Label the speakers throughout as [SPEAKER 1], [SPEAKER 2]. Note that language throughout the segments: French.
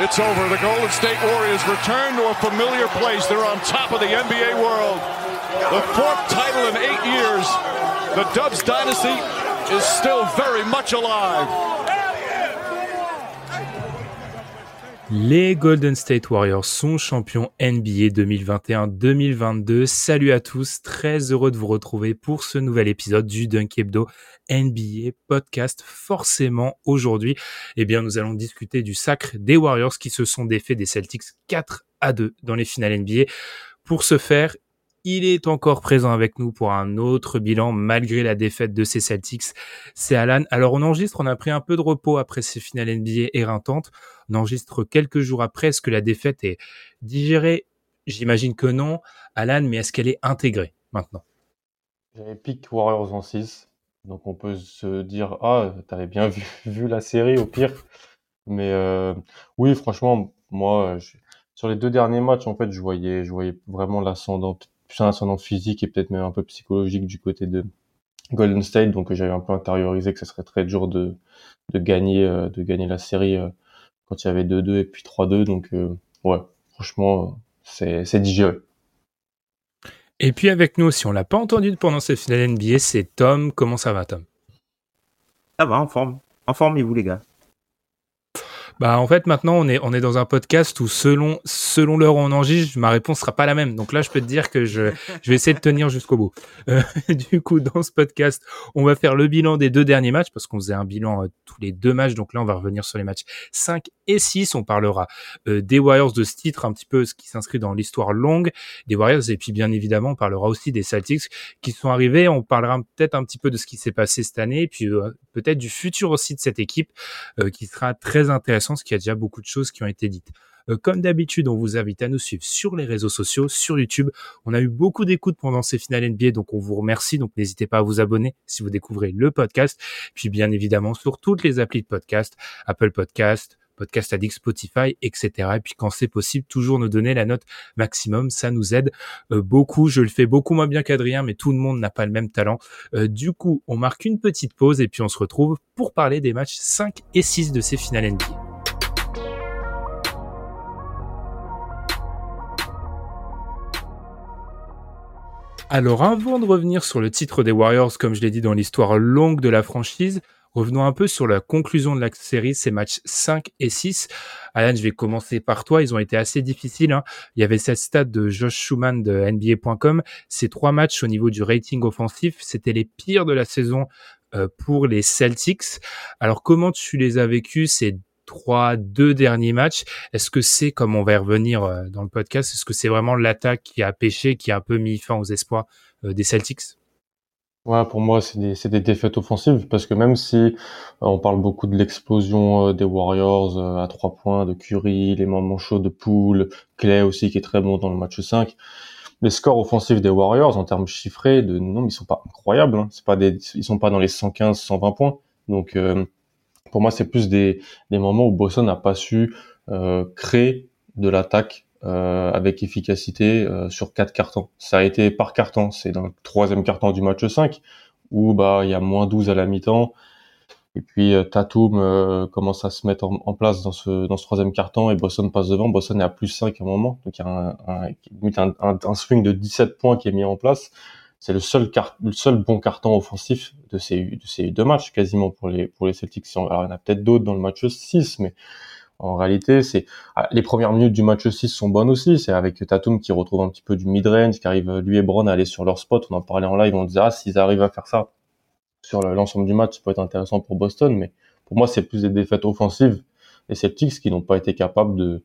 [SPEAKER 1] It's over. The Golden State Warriors return to a familiar place. They're on top of the NBA world. The fourth title in eight years. The Dubs dynasty is still very much alive.
[SPEAKER 2] Les Golden State Warriors sont champions NBA 2021-2022. Salut à tous, très heureux de vous retrouver pour ce nouvel épisode du Dunk Hebdo NBA podcast. Forcément, aujourd'hui, eh bien, nous allons discuter du sacre des Warriors qui se sont défaits des Celtics 4 à 2 dans les finales NBA. Pour ce faire, il est encore présent avec nous pour un autre bilan malgré la défaite de ces Celtics. C'est Alan. Alors on enregistre, on a pris un peu de repos après ces finales NBA éreintantes. On enregistre quelques jours après. Est-ce que la défaite est digérée? J'imagine que non. Alan, mais est-ce qu'elle est intégrée maintenant?
[SPEAKER 3] J'avais pick Warriors en 6. Donc on peut se dire, ah, t'avais bien vu, la série au pire. Mais euh, oui, franchement, moi, sur les deux derniers matchs, en fait, je voyais, je voyais vraiment l'ascendant, plus un ascendant physique et peut-être même un peu psychologique du côté de Golden State. Donc j'avais un peu intériorisé que ce serait très dur de, de gagner, euh, de gagner la série euh, quand il y avait 2-2 et puis 3-2. Donc euh, ouais, franchement, c'est c'est digéré.
[SPEAKER 2] Et puis avec nous, si on l'a pas entendu pendant ces finales NBA, c'est Tom. Comment ça va, Tom?
[SPEAKER 4] Ça va, en forme. En forme, et vous, les gars?
[SPEAKER 2] Bah en fait maintenant on est on est dans un podcast où selon selon l'heure où on enregistre ma réponse sera pas la même. Donc là je peux te dire que je je vais essayer de tenir jusqu'au bout. Euh, du coup dans ce podcast on va faire le bilan des deux derniers matchs parce qu'on faisait un bilan euh, tous les deux matchs. Donc là on va revenir sur les matchs 5 et 6 on parlera euh, des Warriors de ce titre un petit peu ce qui s'inscrit dans l'histoire longue des Warriors. Et puis bien évidemment on parlera aussi des Celtics qui sont arrivés. On parlera peut-être un petit peu de ce qui s'est passé cette année. Et puis euh, peut-être du futur aussi de cette équipe euh, qui sera très intéressant, qu'il y a déjà beaucoup de choses qui ont été dites. Euh, comme d'habitude, on vous invite à nous suivre sur les réseaux sociaux, sur YouTube. On a eu beaucoup d'écoutes pendant ces finales NBA, donc on vous remercie. Donc n'hésitez pas à vous abonner si vous découvrez le podcast. Puis bien évidemment sur toutes les applis de podcast, Apple Podcast, Podcast Addict, Spotify, etc. Et puis quand c'est possible, toujours nous donner la note maximum, ça nous aide euh, beaucoup. Je le fais beaucoup moins bien qu'Adrien, mais tout le monde n'a pas le même talent. Euh, du coup, on marque une petite pause et puis on se retrouve pour parler des matchs 5 et 6 de ces finales NBA. Alors avant de revenir sur le titre des Warriors, comme je l'ai dit dans l'histoire longue de la franchise, revenons un peu sur la conclusion de la série, ces matchs 5 et 6. Alan, je vais commencer par toi, ils ont été assez difficiles. hein. Il y avait cette stat de Josh Schumann de NBA.com. Ces trois matchs au niveau du rating offensif, c'était les pires de la saison euh, pour les Celtics. Alors comment tu les as vécus ces trois, deux derniers matchs Est-ce que c'est, comme on va y revenir euh, dans le podcast, est-ce que c'est vraiment l'attaque qui a pêché, qui a un peu mis fin aux espoirs euh, des Celtics?
[SPEAKER 3] Ouais, pour moi, c'est des, défaites offensives parce que même si euh, on parle beaucoup de l'explosion des Warriors à trois points, de Curry, les moments chauds de Poole, Clay aussi qui est très bon dans le match 5, les scores offensifs des Warriors en termes chiffrés, de non, ils sont pas incroyables. Hein. C'est pas des, ils sont pas dans les 115, 120 points. Donc, pour moi, c'est plus des, moments où Boston n'a pas su euh, créer de l'attaque euh, avec efficacité euh, sur quatre cartons. Ça a été par carton, c'est dans le troisième carton du match 5 où bah il y a moins 12 à la mi-temps et puis Tatum commence à se mettre en, place dans ce troisième carton et Boston passe devant. Boston est à plus 5 à un moment, donc il y a un swing de 17 points qui est mis en place. C'est le seul le seul bon carton offensif de ces de ces deux matchs quasiment pour les pour les Celtics. Alors, il y en a peut-être d'autres dans le match 6, mais en réalité, c'est ah, les premières minutes du match 6 sont bonnes aussi. C'est avec Tatum qui retrouve un petit peu du mid-range, qui arrive lui et Brown à aller sur leur spot. On en parlait en live, on disait ah s'ils arrivent à faire ça sur l'ensemble du match, ça peut être intéressant pour Boston, mais pour moi, c'est plus des défaites offensives. Les Celtics qui n'ont pas été capables de,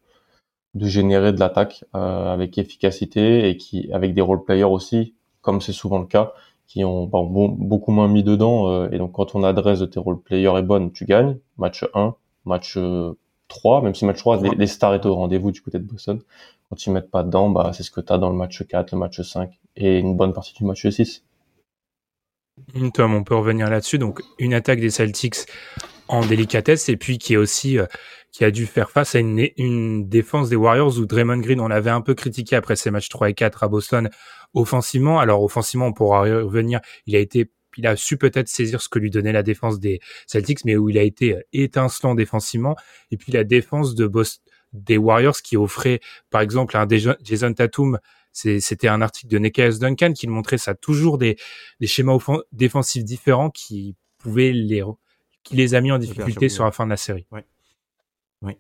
[SPEAKER 3] de générer de l'attaque euh, avec efficacité et qui, avec des role players aussi, comme c'est souvent le cas, qui ont bon, beaucoup moins mis dedans. Euh, et donc, quand on adresse de tes role players est bonne, tu gagnes. Match 1, match 3, même si match 3, les, stars étaient au rendez-vous du côté de Boston. Quand ils mettent pas dedans, bah, c'est ce que tu as dans le match 4, le match 5 et une bonne partie du match 6.
[SPEAKER 2] Tom, on peut revenir là-dessus. Donc, une attaque des Celtics en délicatesse et puis qui est aussi euh, qui a dû faire face à une, une, défense des Warriors où Draymond Green, on l'avait un peu critiqué après ses matchs 3 et 4 à Boston offensivement. Alors offensivement, on pourra revenir. Il a été il a su peut-être saisir ce que lui donnait la défense des Celtics, mais où il a été étincelant défensivement. Et puis la défense de Boston, des Warriors qui offrait, par exemple, un Jason Tatum c'était un article de Nekias Duncan qui montrait ça toujours des, des schémas défensifs différents qui pouvaient les qui les a mis en difficulté sur la fin de la série.
[SPEAKER 4] Ouais. Oui,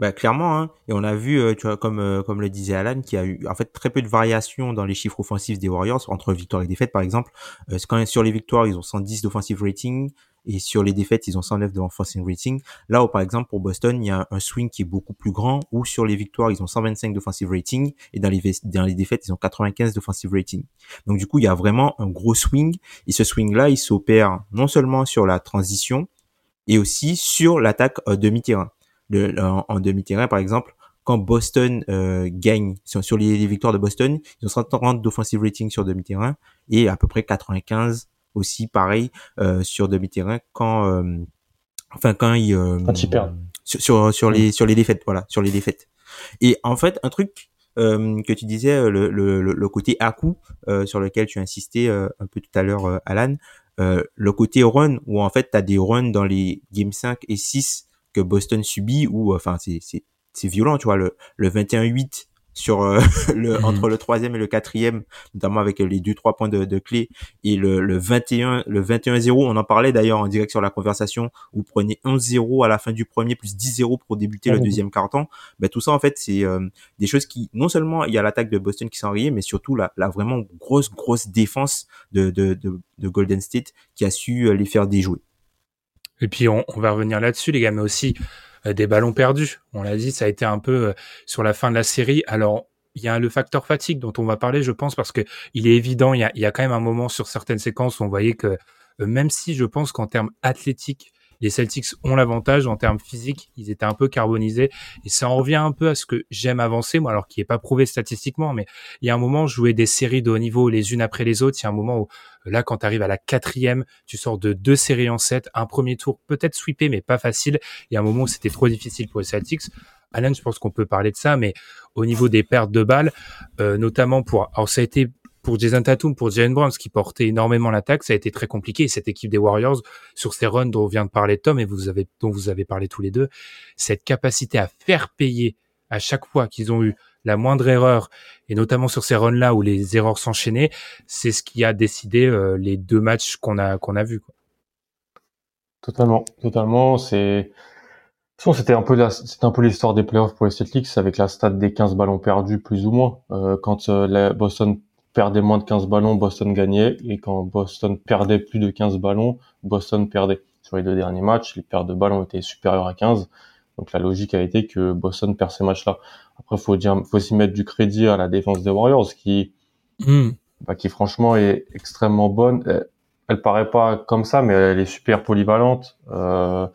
[SPEAKER 4] bah clairement, hein. et on a vu, euh, tu vois, comme euh, comme le disait Alan, qu'il y a eu en fait très peu de variations dans les chiffres offensifs des Warriors entre victoires et défaites, par exemple. Euh, quand sur les victoires, ils ont 110 d'offensive rating, et sur les défaites, ils ont 109 de offensive rating. Là où, par exemple, pour Boston, il y a un swing qui est beaucoup plus grand, où sur les victoires, ils ont 125 d'offensive rating, et dans les, dans les défaites, ils ont 95 d'offensive rating. Donc, du coup, il y a vraiment un gros swing, et ce swing-là, il s'opère non seulement sur la transition, et aussi sur l'attaque euh, demi-terrain. en, demi-terrain, par exemple, quand Boston euh, gagne sur, les, victoires de Boston, ils ont 130 d'offensive rating sur demi-terrain et à peu près 95 aussi pareil euh, sur demi-terrain quand euh, enfin quand ils euh,
[SPEAKER 3] perdent.
[SPEAKER 4] sur, sur, les sur les défaites voilà sur les défaites. Et en fait un truc que tu disais le, le, le côté à coup sur lequel tu insistais un peu tout à l'heure Alan le côté run où en fait tu as des runs dans les games 5 et 6 que Boston subit ou enfin c'est c'est c'est violent tu vois le le 21-8 sur euh, le, mhm. entre le troisième et le quatrième, notamment avec les deux trois points de, de clé et le, le 21 le 21-0. On en parlait d'ailleurs en direct sur la conversation. Vous prenez 11-0 à la fin du premier plus 10-0 pour débuter le deuxième quart-temps. Ben, tout ça en fait c'est euh, des choses qui non seulement il y a l'attaque de Boston qui enrayée, mais surtout la, la vraiment grosse grosse défense de, de, de, de Golden State qui a su euh, les faire déjouer.
[SPEAKER 2] Et puis on, on va revenir là-dessus les gars, mais aussi des ballons perdus. On l'a dit, ça a été un peu euh, sur la fin de la série. Alors, il y a le facteur fatigue dont on va parler, je pense, parce que il est évident, il y a, y a quand même un moment sur certaines séquences où on voyait que euh, même si je pense qu'en termes athlétiques, les Celtics ont l'avantage en termes physiques, ils étaient un peu carbonisés et ça en revient un peu à ce que j'aime avancer moi alors qui est pas prouvé statistiquement mais il y a un moment jouer des séries de haut niveau les unes après les autres, il y a un moment où là quand tu arrives à la quatrième, tu sors de deux séries en sept, un premier tour peut-être sweepé mais pas facile, il y a un moment où c'était trop difficile pour les Celtics. Alan, je pense qu'on peut parler de ça, mais au niveau des pertes de balles, euh, notamment pour, alors ça a été pour Jason Tatum, pour Jalen Brown, qui portait énormément l'attaque, ça a été très compliqué. cette équipe des Warriors, sur ces runs dont vient de parler Tom et dont vous avez parlé tous les deux, cette capacité à faire payer à chaque fois qu'ils ont eu la moindre erreur, et notamment sur ces runs-là où les erreurs s'enchaînaient, c'est ce qui a décidé euh, les deux matchs qu'on a qu'on a vus.
[SPEAKER 3] Totalement, totalement. C'est c'était un peu c'était un peu l'histoire des playoffs pour les Celtics avec la stat des 15 ballons perdus plus ou moins. Euh, quand euh, la Boston perdait moins de 15 ballons, Boston gagnait. Et quand Boston perdait plus de 15 ballons, Boston perdait. Sur les deux derniers matchs, les pertes de ballons étaient supérieures à 15. Donc la logique a été que Boston perd ces matchs-là. Après, faut dire, faut aussi mettre du crédit à la défense des Warriors, qui, hmm. bah, qui franchement est extrêmement bonne. Elle, elle, paraît pas comme ça, mais elle est super polyvalente. Euh,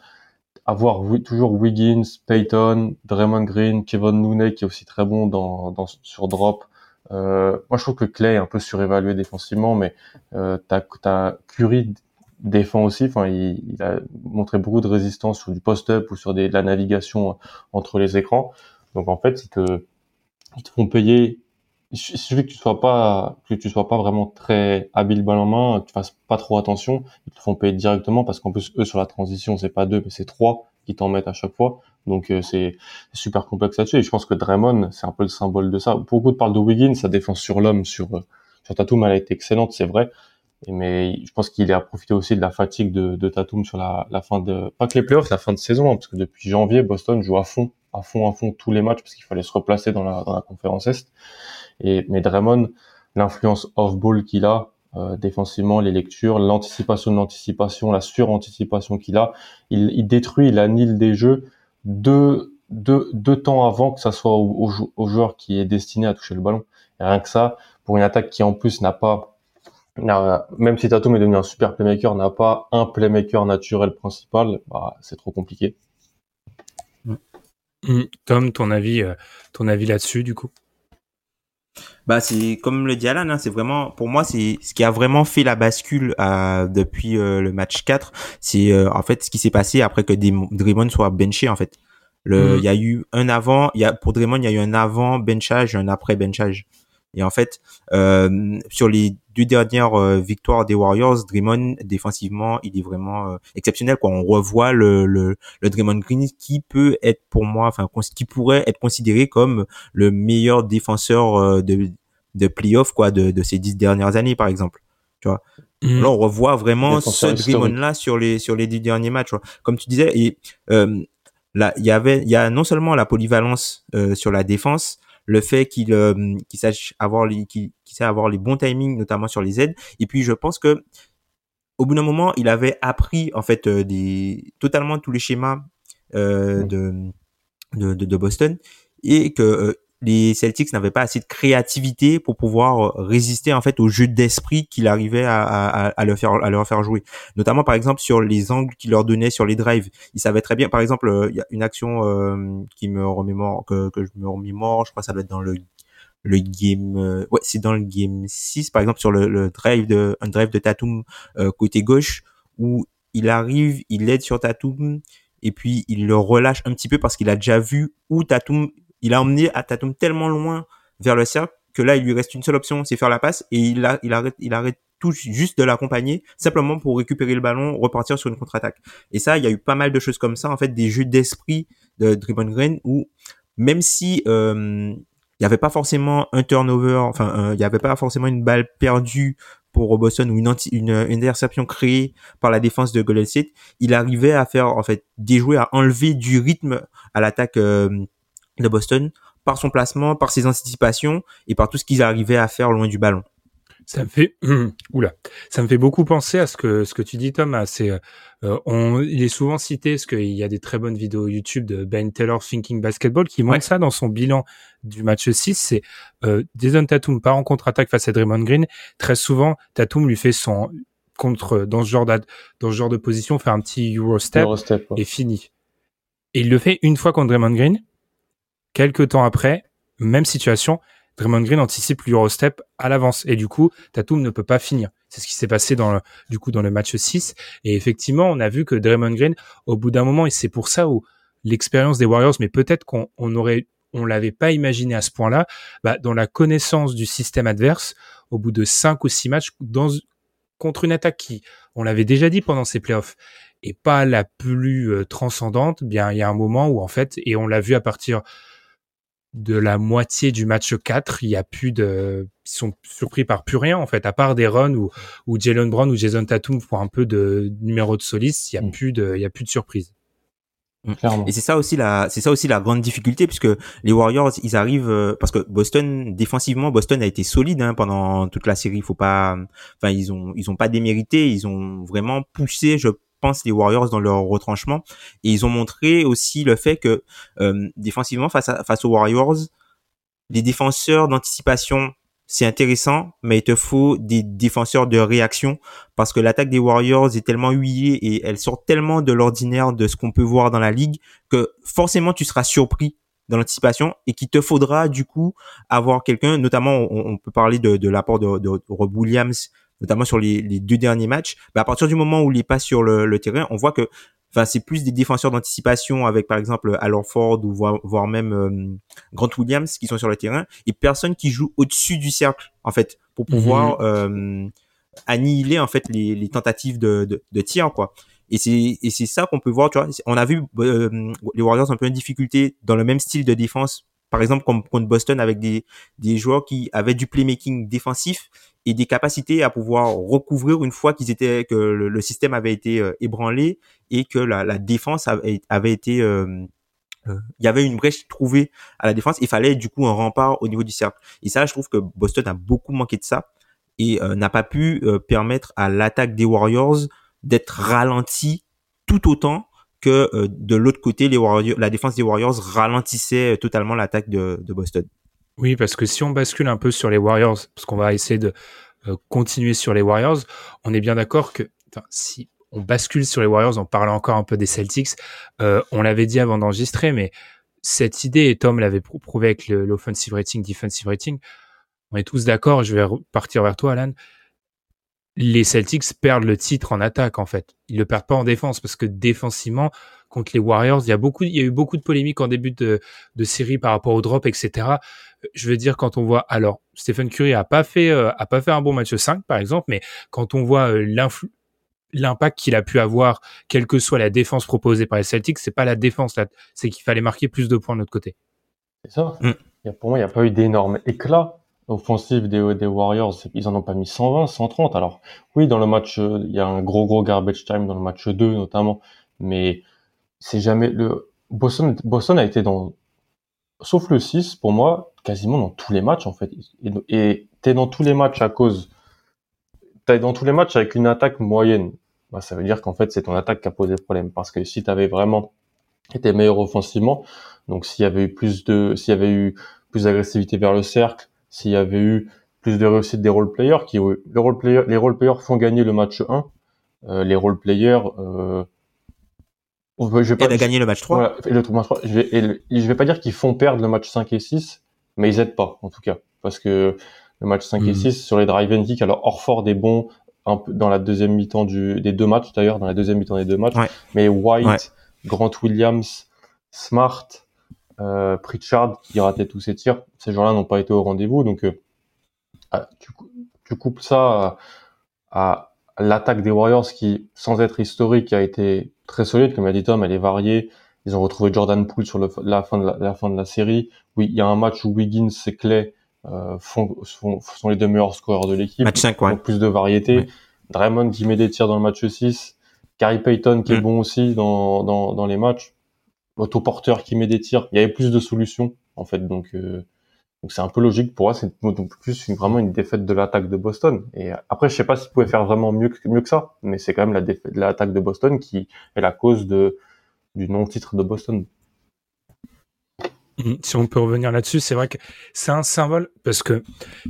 [SPEAKER 3] avoir toujours Wiggins, Payton, Draymond Green, Kevin Looney qui est aussi très bon dans, dans sur drop, euh, moi, je trouve que Clay est un peu surévalué défensivement, mais euh, t'as as Curry défend aussi. Enfin, il, a montré beaucoup de résistance sur du post-up ou sur de la navigation entre les écrans. Donc, en fait, ils te, te font payer. Il suffit que tu sois pas que tu sois pas vraiment très habile balle en main, que tu fasses pas trop attention, ils te font payer directement parce qu'en plus eux sur la transition c'est pas deux mais c'est trois qui t'en mettent à chaque fois. Donc euh, c'est super complexe là-dessus. Et je pense que Draymond, c'est un peu le symbole de ça. Beaucoup parlent de Wiggins, sa défense sur l'homme, sur euh, sur Tatum, elle a été excellente, c'est vrai. Mais je pense qu'il a profité aussi de la fatigue de, de Tatum sur la, la, fin de pas que les playoffs, la fin de saison, hein, parce que depuis janvier, Boston joue à fond, à fond, à fond tous les matchs parce qu'il fallait se replacer dans la, dans la conférence Est. Et mais Draymond, l'influence off-ball qu'il a, euh, défensivement, les lectures, l'anticipation de l'anticipation, la suranticipation qu'il a. Il, il, détruit, il annule des jeux deux, deux, temps avant que ça soit au, joueur qui est destiné à toucher le ballon. Rien que ça, pour une attaque qui en plus n'a pas, même si Tatum est devenu un super playmaker, n'a pas un playmaker naturel principal, bah, c'est trop compliqué.
[SPEAKER 2] Mm. Tom, ton avis, euh, ton avis là-dessus, du coup?
[SPEAKER 4] Bah c'est comme le dit Alan, hein, c'est vraiment pour moi c'est ce qui a vraiment fait la bascule euh, depuis euh, le match 4, c'est euh, en fait ce qui s'est passé après que Draymond soit benché en fait. Le mm. il y a eu un avant, il y a pour Draymond il y a eu un avant benchage, un après benchage. Et en fait, euh, sur les deux dernières euh, victoires des Warriors, Draymond défensivement, il est vraiment euh, exceptionnel. Quoi. On revoit le, le, le Draymond Green qui peut être pour moi, enfin qui pourrait être considéré comme le meilleur défenseur euh, de, de playoff quoi de, de ces dix dernières années par exemple. Tu vois? Mm. Là, on revoit vraiment ce Draymond là sur les sur les dix derniers matchs. Comme tu disais, et là, il y avait, il y a non seulement la polyvalence sur la défense, le fait qu'il euh, qu'il sache avoir les qu'il sait avoir les bons timings notamment sur les aides. Et puis je pense que au bout d'un moment il avait appris en fait euh, des totalement tous les schémas euh, de, de, de Boston. Et que les Celtics n'avaient pas assez de créativité pour pouvoir euh, résister en fait au jeu d'esprit qu'il arrivait à, leur faire jouer. Notamment par exemple sur les angles qu'il leur donnait sur les drives. Ils savaient très bien. Par exemple, euh, il y a une action euh, qui me remémore que, que je me remémore. Je crois que ça doit être dans le le game ouais c'est dans le game 6 par exemple sur le, le drive de un drive de Tatum côté gauche où il arrive il aide sur Tatum et puis il le relâche un petit peu parce qu'il a déjà vu où Tatum il a emmené Tatum tellement loin vers le cercle que là, il lui reste une seule option, c'est faire la passe et il, arrête, il arrête tout juste de l'accompagner simplement pour récupérer le ballon, repartir sur une contre-attaque. Et ça, il y a eu pas mal de choses comme ça, en fait, des jeux d'esprit de Draymond Green où même si euh, il n'y avait pas forcément un turnover, enfin, euh, il n'y avait pas forcément une balle perdue pour Boston ou une, interception créée par la défense de Golden State, il arrivait à faire en fait déjouer, à enlever du rythme à l'attaque euh, de Boston par son placement, par ses anticipations et par tout ce qu'ils arrivaient à faire loin du ballon.
[SPEAKER 2] Ça me fait oula, ça me fait beaucoup penser à ce que ce que tu dis Tom. C'est euh, on, il est souvent cité parce qu'il y a des très bonnes vidéos YouTube de Ben Taylor Thinking Basketball qui montre ça dans son bilan du match 6. C'est euh, Jason Tatum part en contre-attaque face à Draymond Green. Très souvent, Tatum lui fait son contre dans ce genre de, dans ce genre de position, faire un petit Euro step, et fini. Et il le fait une fois contre Draymond Green Quelques temps après, même situation, Draymond Green anticipe l'Eurostep à l'avance et du coup, Tatum ne peut pas finir. C'est ce qui s'est passé dans le, du coup dans le match 6 et effectivement, on a vu que Draymond Green au bout d'un moment et c'est pour ça où l'expérience des Warriors mais peut-être qu'on on aurait on l'avait pas imaginé à ce point-là, bah, dans la connaissance du système adverse, au bout de 5 ou 6 matchs contre une attaque qui, on l'avait déjà dit pendant ces playoffs, est pas la plus euh, transcendante, bien il y a un moment où en fait et on l'a vu à partir de la moitié du match 4, il y a plus de, ils sont surpris par plus rien en fait, à part des runs où, où Jalen Brown ou Jason Tatum font un peu de numéro de soliste, il y a mm. plus de, il y a plus de surprise.
[SPEAKER 4] Mm. Et c'est ça aussi la, c'est ça aussi la grande difficulté puisque les Warriors, ils arrivent euh, parce que Boston défensivement, Boston a été solide hein, pendant toute la série. Il faut pas, enfin ils ont, ils ont pas démérité, ils ont vraiment poussé, je pense les Warriors dans leur retranchement. Et ils ont montré aussi le fait que euh, défensivement face à, face aux Warriors les défenseurs d'anticipation c'est intéressant mais il te faut des défenseurs de réaction. Parce que l'attaque des Warriors est tellement huilée et elle sort tellement de l'ordinaire de ce qu'on peut voir dans la ligue que forcément tu seras surpris dans l'anticipation et qu'il te faudra du coup avoir quelqu'un, notamment on, peut parler de, de l'apport de, de, Rob Williams notamment sur les, les deux derniers matchs, bah à partir du moment où il est pas sur le, le terrain, on voit que enfin c'est plus des défenseurs d'anticipation avec par exemple Alor Ford ou voire, même euh, Grant Williams qui sont sur le terrain et personne qui joue au-dessus du cercle en fait pour pouvoir mhm. euh, annihiler en fait les, les tentatives de, de, de, tir quoi. Et c'est et c'est ça qu'on peut voir tu vois, on a vu euh, les Warriors un peu en difficulté dans le même style de défense par exemple comme contre Boston avec des des joueurs qui avaient du playmaking défensif et des capacités à pouvoir recouvrir une fois qu'ils étaient que le, système avait été euh, ébranlé et que la, la défense avait, avait été euh, euh, il y avait une brèche trouvée à la défense il fallait du coup un rempart au niveau du cercle. Et ça je trouve que Boston a beaucoup manqué de ça et n'a pas pu permettre à l'attaque des Warriors d'être ralentie tout autant que de l'autre côté, la défense des Warriors ralentissait totalement l'attaque de, Boston.
[SPEAKER 2] Oui, parce que si on bascule un peu sur les Warriors, parce qu'on va essayer de continuer sur les Warriors, on est bien d'accord que si on bascule sur les Warriors en parlant encore un peu des Celtics. Euh, on l'avait dit avant d'enregistrer, mais cette idée, et Tom l'avait prouvé avec l'offensive rating, defensive rating, on est tous d'accord, je vais partir vers toi, Alan. Les Celtics perdent le titre en attaque, en fait. Ils le perdent pas en défense, parce que défensivement, contre les Warriors, il y a beaucoup, il y a eu beaucoup de polémiques en début de, de série par rapport au drop, etc. Je veux dire, quand on voit, alors, Stephen Curry a pas fait, euh, a pas fait un bon match 5, par exemple, mais quand on voit euh, l'influence, l'impact qu'il a pu avoir, quelle que soit la défense proposée par les Celtics, c'est pas la défense là, c'est qu'il fallait marquer plus de points de l'autre côté.
[SPEAKER 3] C'est ça. Mm. pour moi, il n'y a pas eu d'énormes éclats offensifs des, des Warriors. Ils en ont pas mis 120, 130. Alors oui, dans le match, euh, il y a un gros gros garbage time dans le match 2 notamment, mais c'est jamais le Boston. Boston a été dans, sauf le 6 pour moi, quasiment dans tous les matchs en fait. Et t'es dans tous les matchs à cause t'es dans tous les matchs avec une attaque moyenne bah, ça veut dire qu'en fait c'est ton attaque qui a posé problème. Parce que si tu avais vraiment été meilleur offensivement, donc s'il y avait eu plus de, s'il y avait eu plus d'agressivité vers le cercle, s'il y avait eu plus de réussite des role players, qui le role player, les role players font gagner le match 1, euh, les role players euh,
[SPEAKER 4] je vais pas, a gagné le match 3.
[SPEAKER 3] Voilà, le match 3 je, vais, je vais pas dire qu'ils font perdre le match 5 et 6, mais ils aident pas, en tout cas. Parce que le match 5 et 6, mhm. sur les drive and kick, alors Orford est bon, un peu dans la deuxième mi-temps du, des deux matchs d'ailleurs, dans la deuxième mi-temps des deux matchs. Mais White, Grant Williams, Smart, euh, Pritchard, qui rataient tous ses tirs, ces gens-là n'ont pas été au rendez-vous. Donc, euh, ah, tu, tu, coupes ça à, l'attaque des Warriors qui, sans être historique, a été très solide. Comme a dit Tom, elle est variée. Ils ont retrouvé Jordan Poole sur le, la, fin de la, fin de la série. Oui, il y a un match où Wiggins et Clay euh, font, sont les deux meilleurs scoreurs de l'équipe.
[SPEAKER 4] Match 5, ouais.
[SPEAKER 3] plus de variété. Draymond qui met des tirs dans le match 6. Gary Payton qui est mm. bon aussi dans, dans, dans les matchs. Otto Porter qui met des tirs. Il y avait plus de solutions, en fait. Donc, euh, c'est un peu logique pour moi. C'est plus vraiment une défaite de l'attaque de Boston. Et après, je sais pas s'ils pouvaient faire vraiment mieux que, mieux que ça. Mais c'est quand même la défaite de l'attaque de Boston qui est la cause de, du non-titre de Boston.
[SPEAKER 2] Mhm. Si on peut revenir là-dessus, c'est vrai que c'est un symbole parce que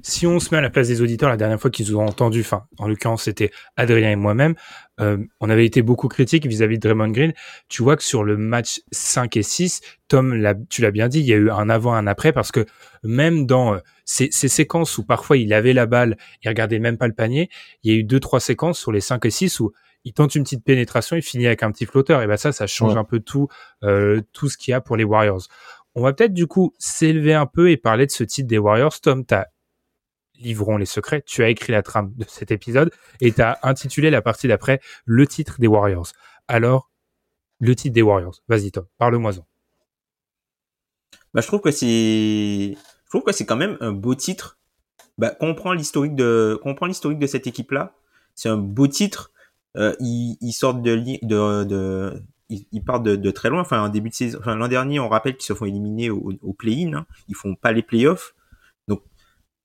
[SPEAKER 2] si on se met à la place des auditeurs, la dernière fois qu'ils ont entendu, enfin, en l'occurrence, c'était Adrien et moi-même, euh, on avait été beaucoup critiques vis-à-vis de Draymond Green. Tu vois que sur le match 5 et 6, Tom, tu l'as bien dit, il y a eu un avant, un après parce que même dans euh, ces, ces, séquences où parfois il avait la balle, il regardait même pas le panier, il y a eu deux, trois séquences sur les 5 et 6 où il tente une petite pénétration, il finit avec un petit flotteur. Et ben ça, ça change un peu tout, euh, tout ce qu'il y a pour les Warriors. On va peut-être du coup s'élever un peu et parler de ce titre des Warriors. Tom, t'as livrons les secrets. Tu as écrit la trame de cet épisode et tu as intitulé la partie d'après le titre des Warriors. Alors, le titre des Warriors. Vas-y Tom, parle-moi-en.
[SPEAKER 4] Bah, je trouve que c'est, je trouve que c'est quand même un beau titre. Bah, comprend l'historique de, comprend l'historique de cette équipe-là. C'est un beau titre. Euh, ils, sortent de, de, de, ils, partent de, très loin. Enfin, en début de saison, l'an dernier, on rappelle qu'ils se font éliminer au, play-in. Hein. Ils font pas les playoffs. Donc,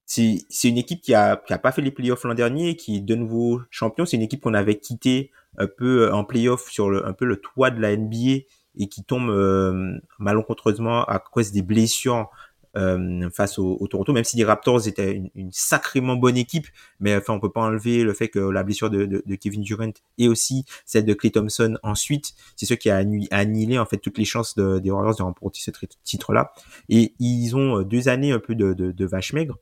[SPEAKER 4] c'est, une équipe qui a, qui pas fait les playoffs l'an dernier, qui est de nouveau champion. C'est une équipe qu'on avait quitté un peu en playoff sur un peu le toit de la NBA et qui tombe euh, malencontreusement à cause des blessures euh, face au, Toronto, même si les Raptors étaient une, une, sacrément bonne équipe, mais enfin on peut pas enlever le fait que la blessure de, de, de Kevin Durant et aussi celle de Clay Thompson ensuite, c'est ce qui a annihilé en fait toutes les chances de, des Warriors de remporter ce titre-là. Et ils ont euh, deux années un peu de, de, de vache maigre.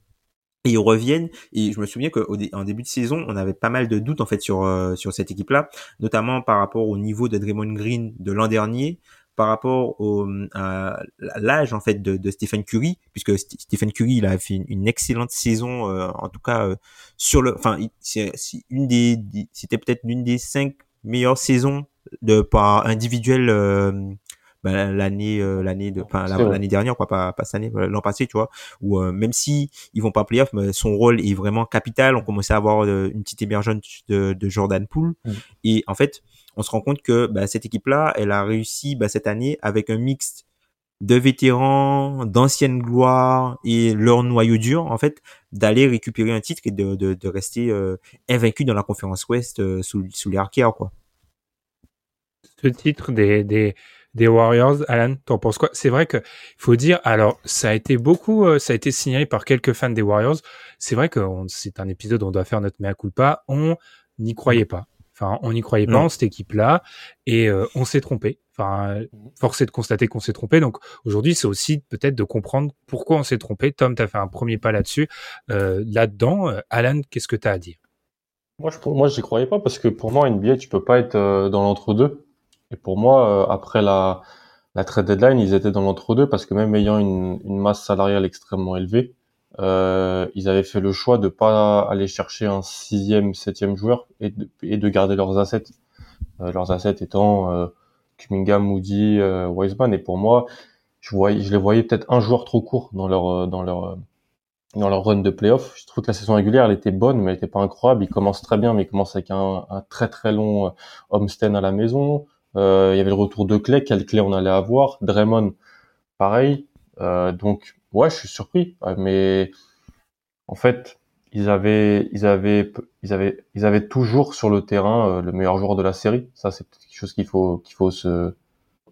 [SPEAKER 4] Et ils reviennent et je me souviens qu'en début de saison, on avait pas mal de doutes en fait sur euh, sur cette équipe-là, notamment par rapport au niveau de Draymond Green de l'an dernier, par rapport au, à l'âge en fait de, de, Stephen Curry, puisque Stephen Curry il a fait une, excellente saison, euh, en tout cas euh, sur le, enfin c'est une des, c'était peut-être l'une des cinq meilleures saisons de par individuel euh, bah, l'année l'année de enfin l'année dernière quoi pas pas cette année l'an passé tu vois où même si ils vont pas playoff mais son rôle est vraiment capital on commençait à avoir une petite émergence de, de Jordan Poole mm. et en fait on se rend compte que bah, cette équipe-là, elle a réussi bah, cette année avec un mix de vétérans, d'anciennes gloires et leur noyau dur, en fait, d'aller récupérer un titre et de, de, de rester euh, invaincu dans la conférence Ouest euh, sous, sous les arcades, quoi.
[SPEAKER 2] Ce titre des, des, des Warriors, Alan, t'en penses quoi? C'est vrai que faut dire, alors ça a été beaucoup, euh, ça a été signalé par quelques fans des Warriors. C'est vrai que c'est un épisode où on doit faire notre mea culpa. On n'y croyait pas. Enfin, on n'y croyait pas en cette équipe-là et euh, on s'est trompé. Enfin, force est de constater qu'on s'est trompé. Donc aujourd'hui, c'est aussi peut-être de comprendre pourquoi on s'est trompé. Tom, tu as fait un premier pas là-dessus. Euh, là-dedans, euh, Alan, qu'est-ce que tu as à dire?
[SPEAKER 3] Moi, je, moi, j'y croyais pas parce que pour moi, NBA, tu peux pas être dans l'entre-deux. Et pour moi, après la, la trade deadline, ils étaient dans l'entre-deux parce que même ayant une, une masse salariale extrêmement élevée, euh, ils avaient fait le choix de pas aller chercher un sixième, septième joueur et de, et de garder leurs assets. Euh, leurs assets étant euh, Kuminga, Moody, euh, Wiseman. Et pour moi, je, voyais, je les voyais peut-être un joueur trop court dans leur euh, dans leur euh, dans leur run de playoff. Je trouve que la saison régulière, elle était bonne, mais elle était pas incroyable. Ils commencent très bien, mais ils commencent avec un, un très très long homestand à la maison. Euh, il y avait le retour de Clay. Quelle clé on allait avoir? Draymond, pareil. Euh, donc ouais, je suis surpris, mais en fait, ils avaient, ils avaient, ils avaient, ils avaient toujours sur le terrain euh, le meilleur joueur de la série. Ça, c'est quelque chose qu'il faut, qu'il faut se,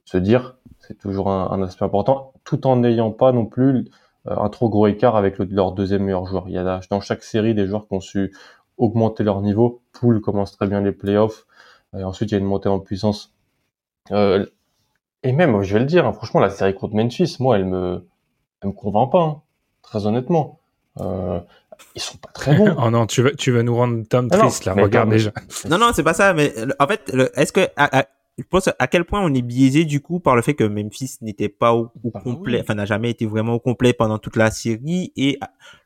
[SPEAKER 3] se dire. C'est toujours un, un, aspect important, tout en n'ayant pas non plus euh, un trop gros écart avec le, leur deuxième meilleur joueur. Il y a dans chaque série des joueurs qui ont su augmenter leur niveau. Poole commence très bien les playoffs. Et ensuite, il y a une montée en puissance. Euh, et même, je vais le dire, hein, franchement, la série contre Memphis, moi, elle me, elle me convainc pas, hein, très honnêtement. Euh, ils sont pas très bons.
[SPEAKER 2] oh non, tu veux, tu veux nous rendre Tom ah triste là. Regarde déjà.
[SPEAKER 4] Non non, c'est pas ça. Mais en fait, est-ce que à, à, je pense à quel point on est biaisé du coup par le fait que Memphis n'était pas au, au bah, complet, oui. enfin n'a jamais été vraiment au complet pendant toute la série. Et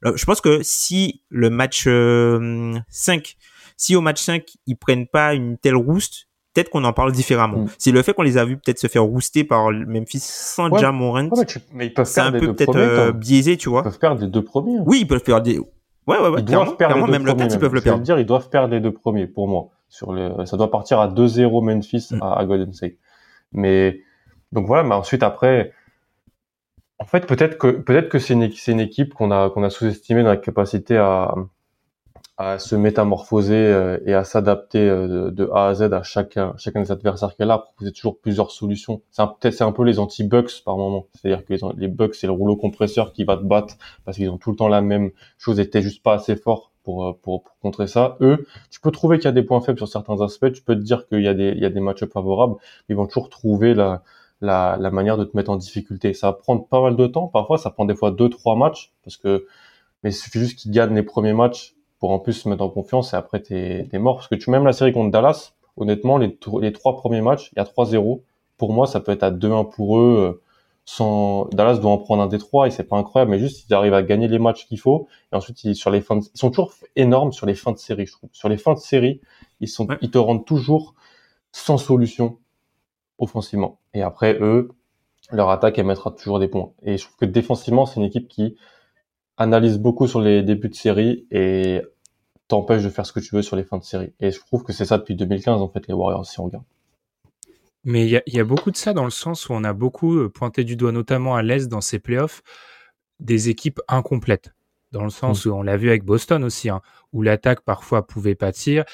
[SPEAKER 4] je pense que si le match euh, 5, si au match 5 ils prennent pas une telle rouste, peut-être qu'on en parle différemment. Mm. C'est le fait qu'on les a vus peut-être se faire rouster par Memphis sans
[SPEAKER 3] ouais.
[SPEAKER 4] Jamorant.
[SPEAKER 3] Ouais, mais ils peuvent
[SPEAKER 4] c'est un peu peut-être euh, biaisé, tu vois.
[SPEAKER 3] Ils peuvent perdre les deux premiers. Hein.
[SPEAKER 4] Oui, ils peuvent perdre des. Ouais, ouais, ouais.
[SPEAKER 3] Ils doivent perdre
[SPEAKER 4] même le 4, ils peuvent le perdre.
[SPEAKER 3] dire, ils doivent perdre les deux premiers pour moi. Sur les, ça doit partir à 2-0 Memphis mm. à, à, Golden State. Mais donc voilà, mais ensuite après, en fait peut-être que peut-être que c'est une, une équipe qu'on a qu'on a sous-estimé dans la capacité à à se métamorphoser euh, et à s'adapter euh, de, A à Z à chacun, chacun des adversaires qu'elle a, proposer toujours plusieurs solutions. C'est peut-être c'est un peu les anti-bucks par moment. C'est-à-dire que les, les bucks c'est le rouleau compresseur qui va te battre parce qu'ils ont tout le temps la même chose et t'es juste pas assez fort pour, euh, pour, pour contrer ça. Eux, tu peux trouver qu'il y a des points faibles sur certains aspects. Tu peux te dire qu'il y a des il y a des match favorables. Mais ils vont toujours trouver la la, la manière de te mettre en difficulté. Ça va prendre pas mal de temps. Parfois, ça prend des fois deux trois matchs parce que mais il suffit juste qu'ils gagnent les premiers matchs pour en plus se mettre en confiance et après t'es es mort parce que tu même la série contre Dallas honnêtement les, les trois premiers matchs il y a 3-0 pour moi ça peut être à 2-1 pour eux euh, sans Dallas doit en prendre un des trois et c'est pas incroyable mais juste ils arrivent à gagner les matchs qu'il faut. Et ensuite ils, sur les fins de, ils sont toujours énormes sur les fins de série je trouve. Sur les fins de série ils sont ouais. ils te rendent toujours sans solution offensivement. Et après eux leur attaque elle mettra toujours des points. Et je trouve que défensivement c'est une équipe qui analyse beaucoup sur les débuts de série et t'empêche de faire ce que tu veux sur les fins de série. Et je trouve que c'est ça depuis 2015, en fait, les Warriors, si on regarde.
[SPEAKER 2] Mais il y, a, beaucoup de ça dans le sens où on a beaucoup euh, pointé du doigt, notamment à l'Est dans ces playoffs, des équipes incomplètes. Dans le sens mmh. où on l'a vu avec Boston aussi, hein, où l'attaque parfois pouvait pâtir.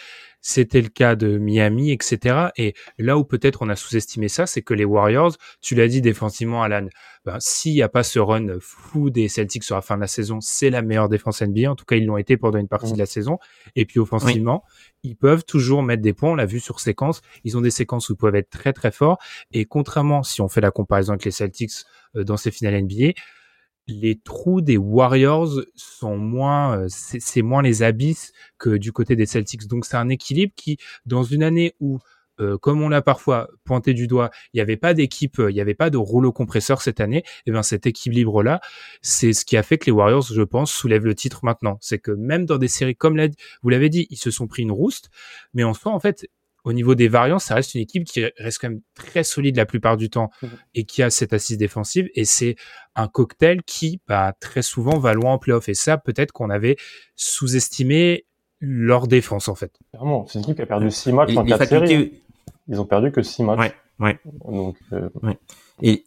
[SPEAKER 2] C'était le cas de Miami, etc. Et là où peut-être on a sous-estimé ça, c'est que les Warriors, tu l'as dit défensivement, Alan, ben, s'il n'y a pas ce run fou des Celtics sur la fin de la saison, c'est la meilleure défense NBA. En tout cas, ils l'ont été pendant une partie mmh. de la saison. Et puis offensivement, oui. ils peuvent toujours mettre des points. On l'a vu sur séquence. Ils ont des séquences où ils peuvent être très très forts. Et contrairement, si on fait la comparaison avec les Celtics euh, dans ces finales NBA, les trous des Warriors sont moins, euh, c'est moins les abysses que du côté des Celtics. Donc c'est un équilibre qui, dans une année où, euh, comme on l'a parfois pointé du doigt, il n'y avait pas d'équipe, il n'y avait pas de rouleau compresseur cette année. Et eh bien cet équilibre-là, c'est ce qui a fait que les Warriors, je pense, soulèvent le titre maintenant. C'est que même dans des séries comme vous l'avez dit, ils se sont pris une rouste, mais en soi, en fait, au niveau des variances, ça reste une équipe qui reste quand même très solide la plupart du temps mmh. et qui a cette assise défensive. Et c'est un cocktail qui, bah, très souvent, va loin en playoff. Et ça, peut-être qu'on avait sous-estimé leur défense, en fait.
[SPEAKER 3] Clairement, c'est une équipe qui a perdu six matchs en quatre séries. Ils ont perdu que six matchs.
[SPEAKER 4] Ouais, ouais.
[SPEAKER 3] Donc, euh...
[SPEAKER 4] ouais. Et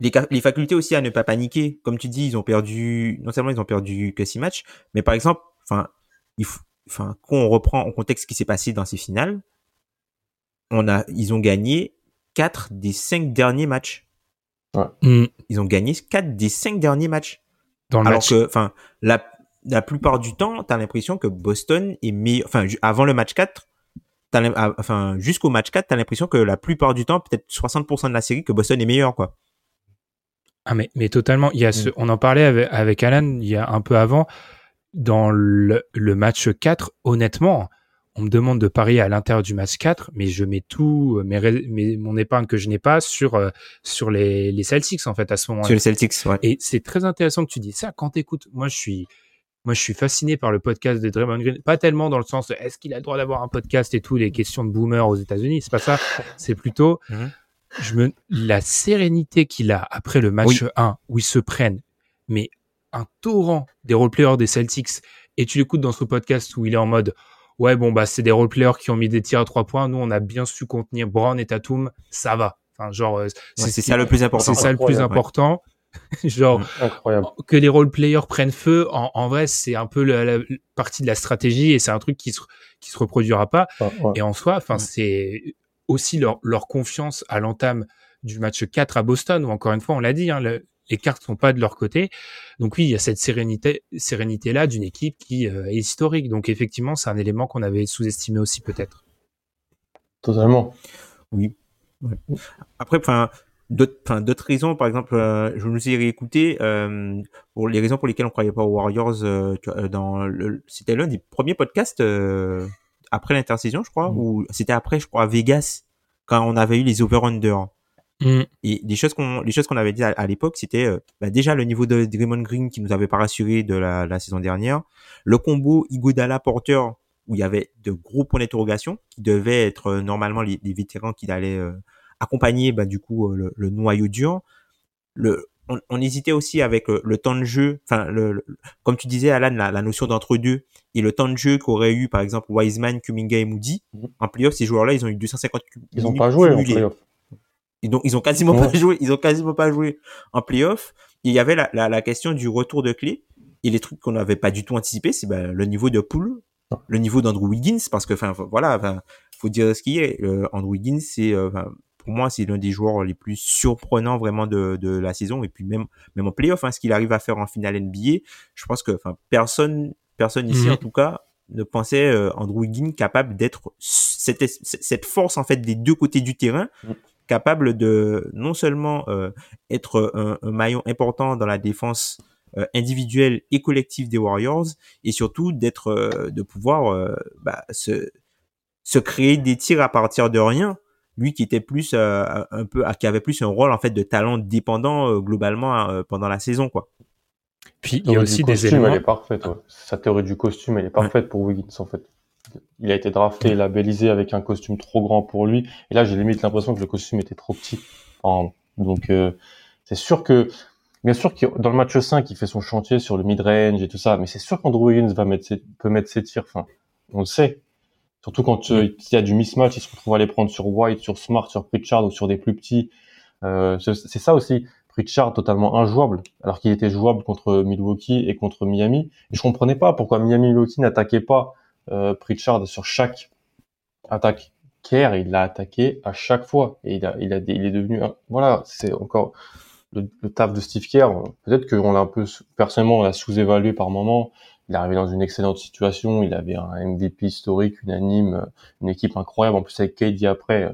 [SPEAKER 4] les, les, facultés aussi à ne pas paniquer. Comme tu dis, ils ont perdu, non seulement ils ont perdu que six matchs, mais par exemple, enfin, il enfin, quand on reprend en contexte ce qui s'est passé dans ces finales, on a, ils ont gagné quatre des cinq derniers matchs.
[SPEAKER 3] Ouais.
[SPEAKER 2] Mm.
[SPEAKER 4] Ils ont gagné quatre des cinq derniers matchs.
[SPEAKER 2] Dans le
[SPEAKER 4] Alors
[SPEAKER 2] match.
[SPEAKER 4] que, enfin, la, la plupart du temps, t'as l'impression que Boston est meilleur, enfin, avant le match 4, t'as l'im- ah, enfin, jusqu'au match 4, t'as l'impression que la plupart du temps, peut-être 60% de la série, que Boston est meilleur, quoi.
[SPEAKER 2] Ah mais, mais totalement. Il y a ce, on en parlait avec, avec Alan il y a un peu avant. Dans le, le match 4, honnêtement, on me demande de parier à l'intérieur du match 4, mais je mets tout, euh, mes, mes- mon épargne que je n'ai pas sur, euh, sur les, les Celtics, en fait, à ce moment-là.
[SPEAKER 4] Sur les Celtics, ouais.
[SPEAKER 2] Et c'est très intéressant que tu dis ça quand t'écoutes. Moi, je suis, moi, je suis fasciné par le podcast de Draymond Green. Pas tellement dans le sens, est-ce qu'il a le droit d'avoir un podcast et tout, les questions de boomer aux États-Unis. C'est pas ça. C'est plutôt,
[SPEAKER 4] Mhm.
[SPEAKER 2] je me, la sérénité qu'il a après le match
[SPEAKER 4] Oui.
[SPEAKER 2] 1 où ils se prennent, mais un torrent des roleplayers des Celtics et tu l'écoutes dans ce podcast où il est en mode, ouais, bon, bah, c'est des roleplayers qui ont mis des tirs à trois points. Nous, on a bien su contenir Brown et Tatum. Ça va. Enfin, genre, euh,
[SPEAKER 4] Ouais,
[SPEAKER 2] ce
[SPEAKER 4] c'est ça le plus important.
[SPEAKER 2] c'est ça le plus important. genre,
[SPEAKER 4] Mhm.
[SPEAKER 3] Incroyable.
[SPEAKER 2] que les role players prennent feu, en, en vrai, c'est un peu la, la partie de la stratégie et c'est un truc qui se, qui se reproduira pas.
[SPEAKER 3] Ouais, ouais.
[SPEAKER 2] Et en soi, enfin,
[SPEAKER 4] Mm.
[SPEAKER 2] c'est aussi leur, leur confiance à l'entame du match 4 à Boston, où encore une fois, on l'a dit, hein, le- les cartes sont pas de leur côté. Donc oui, il y a cette sérénité, sérénité là d'une équipe qui euh, est historique. Donc effectivement, c'est un élément qu'on avait sous-estimé aussi peut-être.
[SPEAKER 3] Totalement.
[SPEAKER 4] Oui. Ouais. Après, enfin, d'autres, enfin, d'autres raisons, par exemple, euh, je nous ai réécouté euh, pour les raisons pour lesquelles on croyait pas aux Warriors. euh, dans le, c'était l'un des premiers podcasts euh, après l'intersaison, je crois,
[SPEAKER 3] Mm.
[SPEAKER 4] ou c'était après, je crois, à Vegas quand on avait eu les over/under. Et les choses qu'on, les choses qu'on avait dit à, à l'époque, c'était euh, bah, déjà le niveau de Draymond Green qui nous avait pas rassuré de la, la saison dernière, le combo Iguodala Porter où il y avait de gros points d'interrogation qui devaient être euh, normalement les, les vétérans qui allaient euh, accompagner bah, du coup euh, le, le noyau dur. Le, on, on hésitait aussi avec euh, le temps de jeu, enfin le, le- comme tu disais Alan, la, la notion d'entre deux et le temps de jeu qu'aurait eu par exemple Wiseman, Kuminga et Moody
[SPEAKER 3] Mhm.
[SPEAKER 4] en playoff. Ces joueurs-là, ils ont eu 250
[SPEAKER 3] Ils n'ont pas joué en playoff.
[SPEAKER 4] Ils ont quasiment
[SPEAKER 3] Ouais.
[SPEAKER 4] pas joué. Ils ont quasiment pas joué en playoff. Il y avait la, la, la question du retour de clé. Et les trucs qu'on n'avait pas du tout anticipé, c'est ben, le niveau de pool, le niveau d'Andrew Wiggins, parce que, enfin, voilà, enfin, faut dire ce qui est. Euh, Andrew Wiggins, c'est, euh, pour moi, c'est l'un des joueurs les plus surprenants vraiment de, de la saison. Et puis même, même en playoff, hein, ce qu'il arrive à faire en finale NBA, je pense que, enfin, personne, personne ici,
[SPEAKER 2] Mhm.
[SPEAKER 4] en tout cas, ne pensait euh, Andrew Wiggins capable d'être cette, cette force en fait des deux côtés du terrain
[SPEAKER 3] Mhm.
[SPEAKER 4] Capable de non seulement euh, être un, un maillon important dans la défense euh, individuelle et collective des Warriors et surtout d'être euh, de pouvoir euh, bah, se se créer des tirs à partir de rien lui qui était plus euh, un peu qui avait plus un rôle en fait de talent dépendant euh, globalement euh, pendant la saison quoi
[SPEAKER 2] Puis il y a aussi des éléments.
[SPEAKER 3] elle est parfaite. ouais. Sa théorie du costume, elle est parfaite pour Wiggins en fait. Il a été drafté, labellisé avec un costume trop grand pour lui. Et là, j'ai limite l'impression que le costume était trop petit. Donc, euh, c'est sûr que, bien sûr que dans le match 5, il fait son chantier sur le mid-range et tout ça. Mais c'est sûr qu'Andrew Wiggins va mettre ses, peut mettre ses tirs. Enfin, on le sait. Surtout quand euh, il y a du mismatch, il se retrouve à les prendre sur White, sur Smart, sur Pritchard ou sur des plus petits. Euh, c'est ça aussi. Pritchard totalement injouable, alors qu'il était jouable contre Milwaukee et contre Miami. Et je comprenais pas pourquoi Miami et Milwaukee n'attaquaient pas Pritchard sur chaque attaque. Kerr, il l'a attaqué à chaque fois et il a, il a, il est devenu, voilà, c'est encore le, taf de Steve Kerr. Peut-être qu'on l'a un peu, personnellement, on l'a sous-évalué par moment. Il est arrivé dans une excellente situation. Il avait un MVP historique, unanime, une équipe incroyable. En plus avec KD après, euh,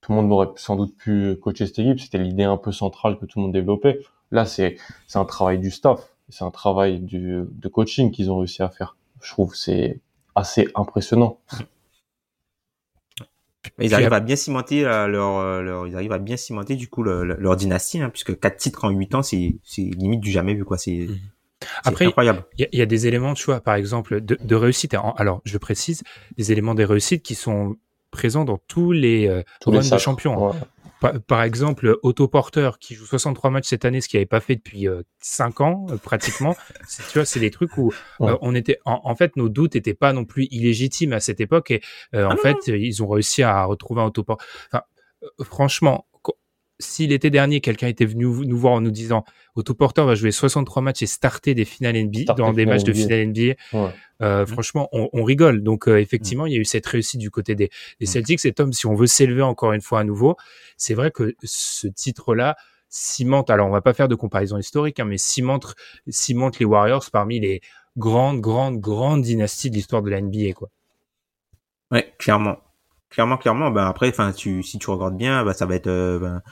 [SPEAKER 3] tout le monde aurait sans doute pu coacher cette équipe. C'était l'idée un peu centrale que tout le monde développait. Là, c'est c'est un travail du staff, c'est un travail du, de coaching qu'ils ont réussi à faire. Je trouve c'est assez impressionnant.
[SPEAKER 4] ils arrivent à bien cimenter euh, leur, euh, leur ils arrivent à bien cimenter du coup le- le- leur dynastie hein, puisque quatre titres en huit ans c'est c'est limite du jamais vu quoi c'est c'est
[SPEAKER 2] Après,
[SPEAKER 4] incroyable
[SPEAKER 2] Il y, a- il y a des éléments, tu vois, par exemple, de, de réussite. Alors, je précise, des éléments des réussites qui sont présents dans tous les euh,
[SPEAKER 3] Tous les
[SPEAKER 2] runs de
[SPEAKER 3] sacres.
[SPEAKER 2] champions. hein.
[SPEAKER 3] Ouais.
[SPEAKER 2] Par, par exemple, Otto Porter, qui joue 63 matchs cette année, ce qu'il n'avait pas fait depuis euh, 5 ans, euh, pratiquement. Tu vois, c'est des trucs où euh,
[SPEAKER 3] Ouais.
[SPEAKER 2] on était, en, en fait, nos doutes n'étaient pas non plus illégitimes à cette époque. Et euh, en
[SPEAKER 4] Ah non,
[SPEAKER 2] fait, ils ont réussi à retrouver un Otto Porter. Enfin, franchement, si l'été dernier, quelqu'un était venu nous voir en nous disant Otto Porter va jouer 63 matchs et starter des finales NBA, dans des matchs de finales NBA, euh, franchement, on, rigole. Donc, euh, effectivement, il y a eu cette réussite du côté des, des Celtics. Et Tom, si on veut s'élever encore une fois à nouveau, c'est vrai que ce titre-là cimente, alors on va pas faire de comparaison historique, hein, mais cimente, cimente les Warriors parmi les grandes, grandes, grandes dynasties de l'histoire de la NBA, quoi.
[SPEAKER 4] Ouais, clairement. Clairement, clairement. Ben après, enfin, tu, si tu regardes bien, bah, ça va être, euh, ben,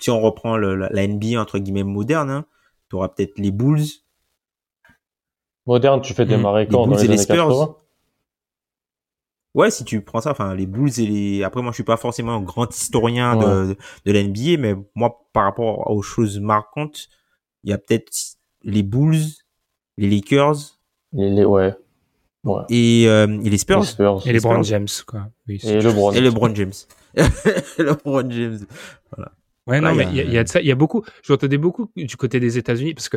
[SPEAKER 4] si on reprend le, la, NBA entre guillemets moderne, hein, tu auras peut-être les Bulls.
[SPEAKER 3] Moderne, tu fais mmh. démarrer quand dans les, années 80
[SPEAKER 4] Ouais, si tu prends ça, enfin les Bulls et les. Après, moi, je suis pas forcément un grand historien de, de la NBA, mais moi, par rapport aux choses marquantes, il y a peut-être les Bulls, les Lakers.
[SPEAKER 3] Les, ouais.
[SPEAKER 4] ouais. Et, euh, et, les Spurs.
[SPEAKER 2] Et les Brown James, quoi.
[SPEAKER 3] Oui, et, LeBron.
[SPEAKER 4] et LeBron James. LeBron James. Voilà.
[SPEAKER 2] Ouais, non, mais il y, a de ça. Il y a beaucoup. J'entendais beaucoup du côté des États-Unis parce que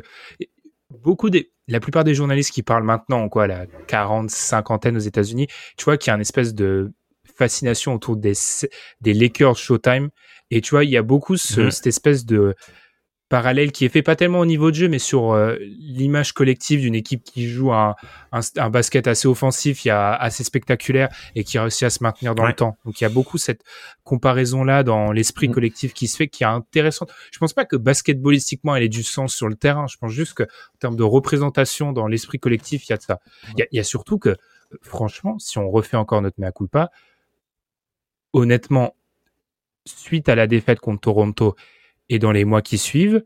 [SPEAKER 2] beaucoup des, la plupart des journalistes qui parlent maintenant, quoi, la 40, cinquantaine aux États-Unis, tu vois qu'il y a une espèce de fascination autour des, des Lakers Showtime. Et tu vois, il y a beaucoup ce, mmh. cette espèce de, parallèle qui est fait pas tellement au niveau de jeu, mais sur euh, l'image collective d'une équipe qui joue un, un, basket assez offensif, il y a assez spectaculaire et qui réussit à se maintenir dans le temps. Donc il y a beaucoup cette comparaison là dans l'esprit mm. collectif qui se fait, qui est intéressante. Je pense pas que basketballistiquement elle ait du sens sur le terrain. Je pense juste que en termes de représentation dans l'esprit collectif, il y a de ça. Il y a, y a, surtout que, franchement, si on refait encore notre mea culpa, honnêtement, suite à la défaite contre Toronto et dans les mois qui suivent,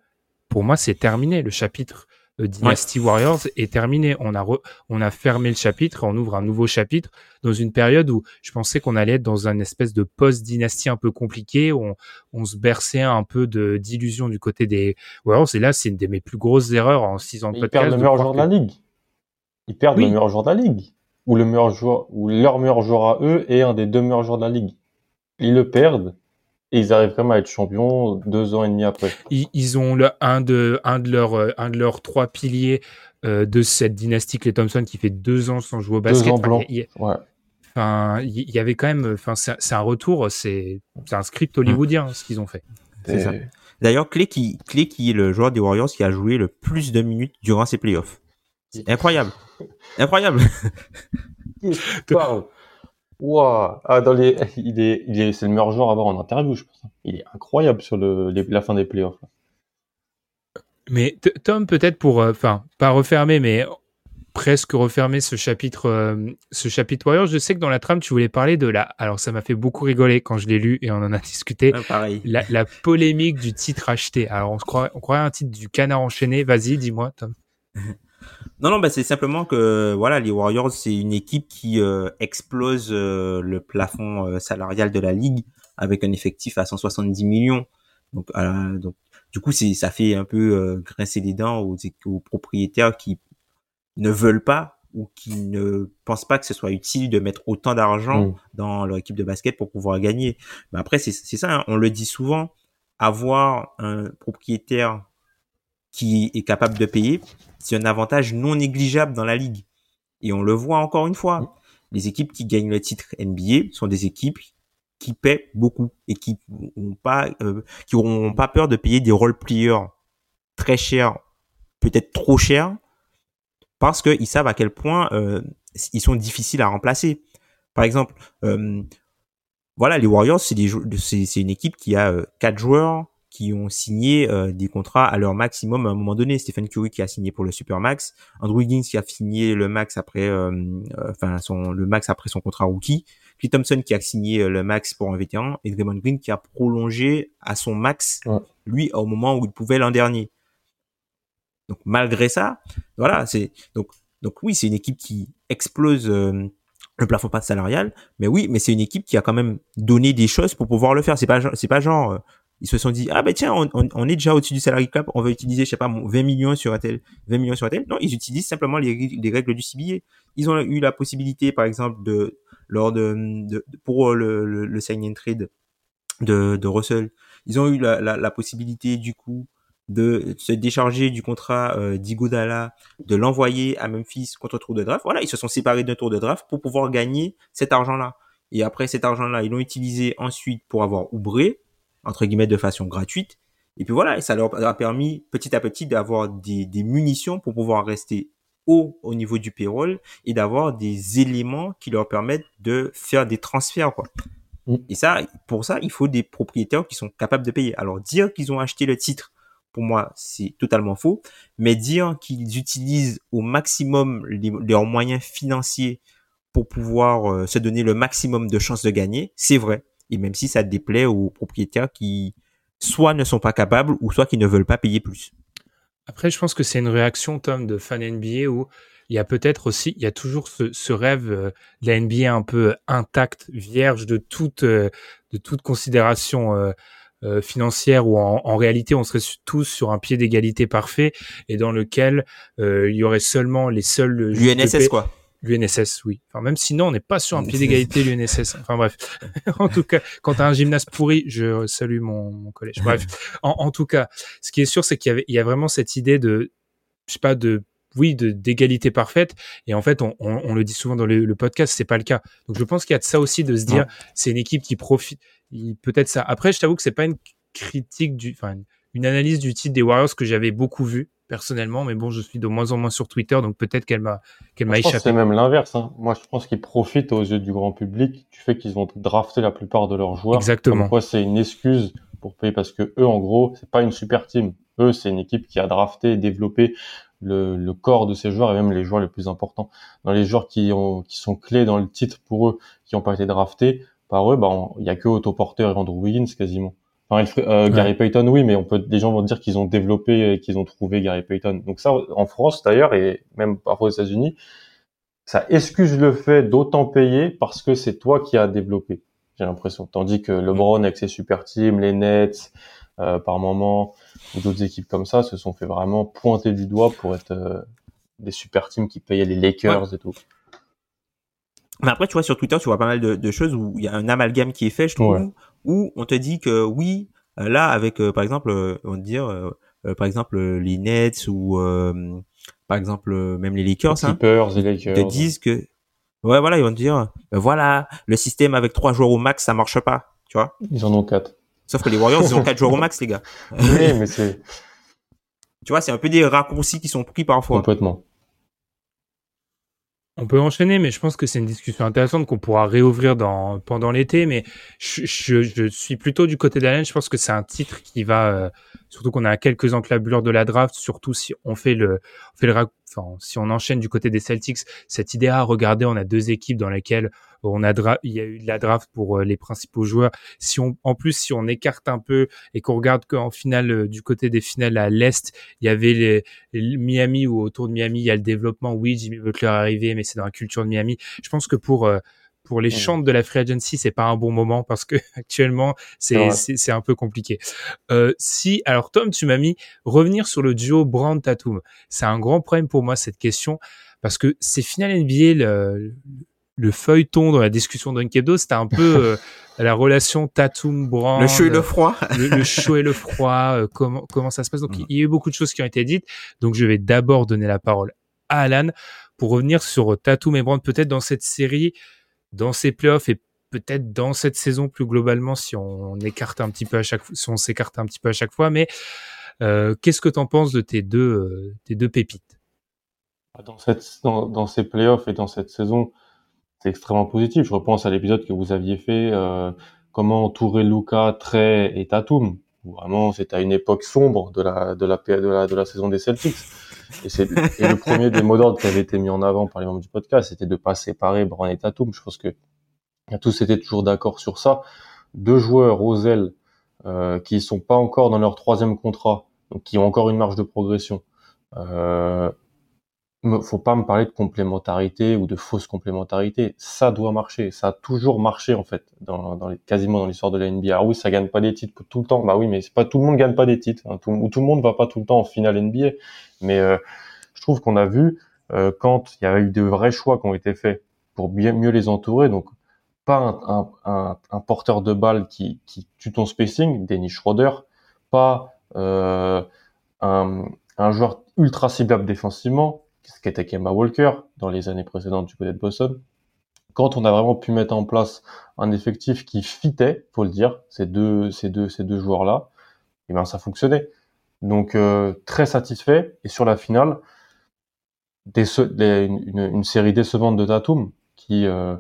[SPEAKER 2] pour moi, c'est terminé. Le chapitre euh, Dynasty Warriors est terminé. On a, on a fermé le chapitre et on ouvre un nouveau chapitre dans une période où je pensais qu'on allait être dans un espèce de post-dynastie un peu compliqué, où on, on se berçait un peu de d'illusion du côté des Warriors. Et là, c'est une de mes plus grosses erreurs en six ans de podcast.
[SPEAKER 3] Ils perdent le meilleur joueur de la ligue. Ils perdent le meilleur joueur de la ligue. Ou le meilleur joueur, ou leur meilleur joueur à eux est un des deux meilleurs joueurs de la ligue. Ils le perdent et ils arrivent quand même à être champions deux ans et demi après.
[SPEAKER 2] Ils, ont le, un de un de leurs euh, un de leurs trois piliers euh, de cette dynastie les Thompson qui fait deux ans sans jouer au basket.
[SPEAKER 3] Deux ans blancs.
[SPEAKER 2] ouais. Enfin, il y, avait quand même. Enfin, c'est un retour. C'est un script hollywoodien ce qu'ils ont fait.
[SPEAKER 4] C'est ça. D'ailleurs, Clay qui Clay qui est le joueur des Warriors qui a joué le plus de minutes durant ses playoffs. Incroyable. Incroyable.
[SPEAKER 3] Wow. Ah, dans les, il est, il est, c'est le meilleur joueur à voir en interview, je pense. Il est incroyable sur le, la fin des playoffs.
[SPEAKER 2] Mais Tom, peut-être pour, euh, enfin, pas refermer, mais presque refermer ce chapitre, euh, ce chapitre Warriors. Je sais que dans la trame, tu voulais parler de la. Alors, ça m'a fait beaucoup rigoler quand je l'ai lu et on en a discuté.
[SPEAKER 4] Ah, pareil.
[SPEAKER 2] La, la, polémique du titre acheté. Alors, on se croirait, on croirait un titre du canard enchaîné. Vas-y, dis-moi, Tom.
[SPEAKER 4] Non, non, bah, c'est simplement que voilà, les Warriors, c'est une équipe qui euh, explose euh, le plafond euh, salarial de la ligue avec un effectif à 170 millions. Donc, donc du coup, c'est ça fait un peu grincer les dents aux, aux, propriétaires qui ne veulent pas ou qui ne pensent pas que ce soit utile de mettre autant d'argent mm. dans leur équipe de basket pour pouvoir gagner. Mais après, c'est ça, hein, on le dit souvent, avoir un propriétaire qui est capable de payer, c'est un avantage non négligeable dans la ligue. Et on le voit encore une fois. Les équipes qui gagnent le titre NBA sont des équipes qui paient beaucoup et qui n'ont pas, euh, qui auront pas peur de payer des role players très chers, peut-être trop chers, parce qu'ils savent à quel point euh, ils sont difficiles à remplacer. Par exemple, euh, voilà, les Warriors, c'est c'est une équipe qui a quatre joueurs qui ont signé euh, des contrats à leur maximum à un moment donné. Stephen Curry qui a signé pour le super max, Andrew Wiggins qui a signé le max après, euh, euh, enfin son le max après son contrat rookie, Clay Thompson qui a signé le max pour un vétéran et Draymond Green qui a prolongé à son max lui au moment où il pouvait l'an dernier. Donc malgré ça, voilà, c'est donc donc oui, c'est une équipe qui explose le plafond pas salarial, mais oui, mais c'est une équipe qui a quand même donné des choses pour pouvoir le faire. C'est pas c'est pas genre ils se sont dit ah ben tiens on, on, est déjà au-dessus du salary cap on va utiliser je sais pas 20 millions sur un tel 20 millions sur un tel non ils utilisent simplement les, les règles du CBA ils ont eu la possibilité par exemple de lors de, de pour le, le, le, sign and trade de, de Russell ils ont eu la, la, la possibilité du coup de se décharger du contrat euh, d'Igodala, de l'envoyer à Memphis contre tour de draft. Voilà, ils se sont séparés d'un tour de draft pour pouvoir gagner cet argent-là. Et après cet argent-là, ils l'ont utilisé ensuite pour avoir Oubré, entre guillemets de façon gratuite. Et puis voilà, et ça leur a permis petit à petit d'avoir des, des munitions pour pouvoir rester haut au niveau du payroll et d'avoir des éléments qui leur permettent de faire des transferts quoi. Mm. Et ça, pour ça, il faut des propriétaires qui sont capables de payer. Alors dire qu'ils ont acheté le titre, pour moi, c'est totalement faux. Mais dire qu'ils utilisent au maximum leurs moyens financiers pour pouvoir euh, se donner le maximum de chances de gagner, c'est vrai. Et même si ça déplaît aux propriétaires qui soit ne sont pas capables ou soit qui ne veulent pas payer plus.
[SPEAKER 2] Après, je pense que c'est une réaction, Tom, de fan NBA où il y a peut-être aussi, il y a toujours ce, rêve euh, de la NBA un peu intact, vierge de toute, euh, de toute considération euh, financière où en, réalité on serait tous sur un pied d'égalité parfait et dans lequel il y aurait seulement les seuls
[SPEAKER 4] l'UNSS quoi
[SPEAKER 2] L'UNSS, oui. Enfin, même sinon, on n'est pas sur un pied d'égalité, l'UNSS. Enfin, bref. en tout cas, quand t'as un gymnase pourri, je salue mon, mon collège. Bref. En, en, tout cas, ce qui est sûr, c'est qu'il y, avait, il y a vraiment cette idée de, je sais pas, de, oui, de, d'égalité parfaite. Et en fait, on, on, on le dit souvent dans le, le podcast, c'est pas le cas. Donc, je pense qu'il y a de ça aussi, de se dire, c'est une équipe qui profite, peut-être ça. Après, je t'avoue que c'est pas une critique du, enfin, une analyse du titre des Warriors que j'avais beaucoup vu personnellement, mais bon, je suis de moins en moins sur Twitter, donc peut-être qu'elle m'a qu'elle m'a échappé.
[SPEAKER 3] C'est même l'inverse. Hein. Moi, je pense qu'ils profitent aux yeux du grand public du fait qu'ils vont drafter la plupart de leurs joueurs.
[SPEAKER 2] Exactement.
[SPEAKER 3] Comme c'est une excuse pour payer parce que eux, en gros, c'est pas une super team. Eux, c'est une équipe qui a drafté et développé le, le, corps de ces joueurs et même les joueurs les plus importants. Dans les joueurs qui ont qui sont clés dans le titre pour eux, qui n'ont pas été draftés par eux, bah il y a que Otto Porter et Andrew Wiggins quasiment. Euh, Gary Payton, oui, mais on peut, des gens vont dire qu'ils ont développé et qu'ils ont trouvé Gary Payton. Donc ça, en France d'ailleurs, et même parfois aux États-Unis, ça excuse le fait d'autant payer parce que c'est toi qui as développé. J'ai l'impression. Tandis que LeBron avec ses super teams, les Nets, euh, par moment, ou d'autres équipes comme ça, se sont fait vraiment pointer du doigt pour être euh, des super teams qui payaient les Lakers et tout.
[SPEAKER 4] Mais après, tu vois, sur Twitter, tu vois pas mal de, de choses où il y a un amalgame qui est fait, je trouve, où on te dit que oui, euh, là, avec, euh, par exemple, euh, on va dire, par exemple, les Nets ou, par exemple, même les Lakers,
[SPEAKER 3] les hein, Clippers, les Lakers,
[SPEAKER 4] te disent que, ouais, voilà, ils vont te dire, voilà, le système avec trois joueurs au max, ça marche pas, tu vois.
[SPEAKER 3] Ils en ont quatre.
[SPEAKER 4] Sauf que les Warriors, ils ont quatre joueurs au max, les gars.
[SPEAKER 3] Oui, mais c'est.
[SPEAKER 4] Tu vois, c'est un peu des raccourcis qui sont pris parfois.
[SPEAKER 3] Complètement.
[SPEAKER 2] On peut enchaîner, mais je pense que c'est une discussion intéressante qu'on pourra réouvrir dans, pendant l'été. Mais je, je, je, suis plutôt du côté d'Allen. Je pense que c'est un titre qui va, euh, surtout qu'on a quelques enclabures de la draft, surtout si on fait le, on fait le, si on enchaîne du côté des Celtics, cette idée à regarder, on a deux équipes dans lesquelles on a il y a eu de la draft pour euh, les principaux joueurs. Si on, en plus, si on écarte un peu et qu'on regarde qu'en finale, euh, du côté des finales à l'Est, il y avait les, Miami ou autour de Miami, il y a le développement. Oui, Jimmy Butler est arrivé, mais c'est dans la culture de Miami. Je pense que pour, euh, pour les chantes de la free agency, c'est pas un bon moment parce que actuellement c'est c'est un peu compliqué. Euh, si alors Tom, tu m'as mis revenir sur le duo Brand Tatum. C'est un grand problème pour moi cette question parce que c'est final NBA le, le feuilleton dans la discussion d'un Hebdo, c'était un peu euh, la relation Tatum Brand.
[SPEAKER 4] Le chaud et le froid.
[SPEAKER 2] le, chaud et le froid. Euh, comment comment ça se passe Donc il y a eu beaucoup de choses qui ont été dites. Donc je vais d'abord donner la parole à Alan pour revenir sur Tatum et Brand peut-être dans cette série, dans ces playoffs et peut-être dans cette saison plus globalement si on, un petit peu à chaque si on s'écarte un petit peu à chaque fois. Mais euh, qu'est-ce que tu en penses de tes deux tes deux pépites?
[SPEAKER 3] Dans, cette, dans, dans ces playoffs et dans cette saison, c'est extrêmement positif. Je repense à l'épisode que vous aviez fait, euh, comment entourer Luca, Trey et Tatum. Vraiment, c'était à une époque sombre de la de la de la, de la saison des Celtics. Et, le premier des mots d'ordre qui avait été mis en avant par les membres du podcast, c'était de pas séparer Brown et Tatum. Je pense que tous étaient toujours d'accord sur ça. Deux joueurs aux ailes euh, qui sont pas encore dans leur troisième contrat, donc qui ont encore une marge de progression. Euh, faut pas me parler de complémentarité ou de fausse complémentarité. Ça doit marcher. Ça a toujours marché en fait, dans, les, quasiment dans l'histoire de la NBA. Ah oui, ça gagne pas des titres tout le temps. Bah oui, mais c'est pas tout le monde gagne pas des titres. Hein. Tout, ou tout le monde va pas tout le temps en finale NBA. Mais euh, je trouve qu'on a vu euh, quand il y a eu de vrais choix qui ont été faits pour bien mieux les entourer. Donc pas un, un, un, porteur de balle qui, qui tue ton spacing, Dennis Schroeder, pas euh, un, un joueur ultra ciblable défensivement, ce qu'était Kemba Walker dans les années précédentes du côté de Boston. quand on a vraiment pu mettre en place un effectif qui fitait, faut le dire, ces deux, ces deux, ces deux joueurs-là, et eh ben ça fonctionnait. Donc euh, très satisfait. Et sur la finale, des, une, série décevante de Tatum qui, euh,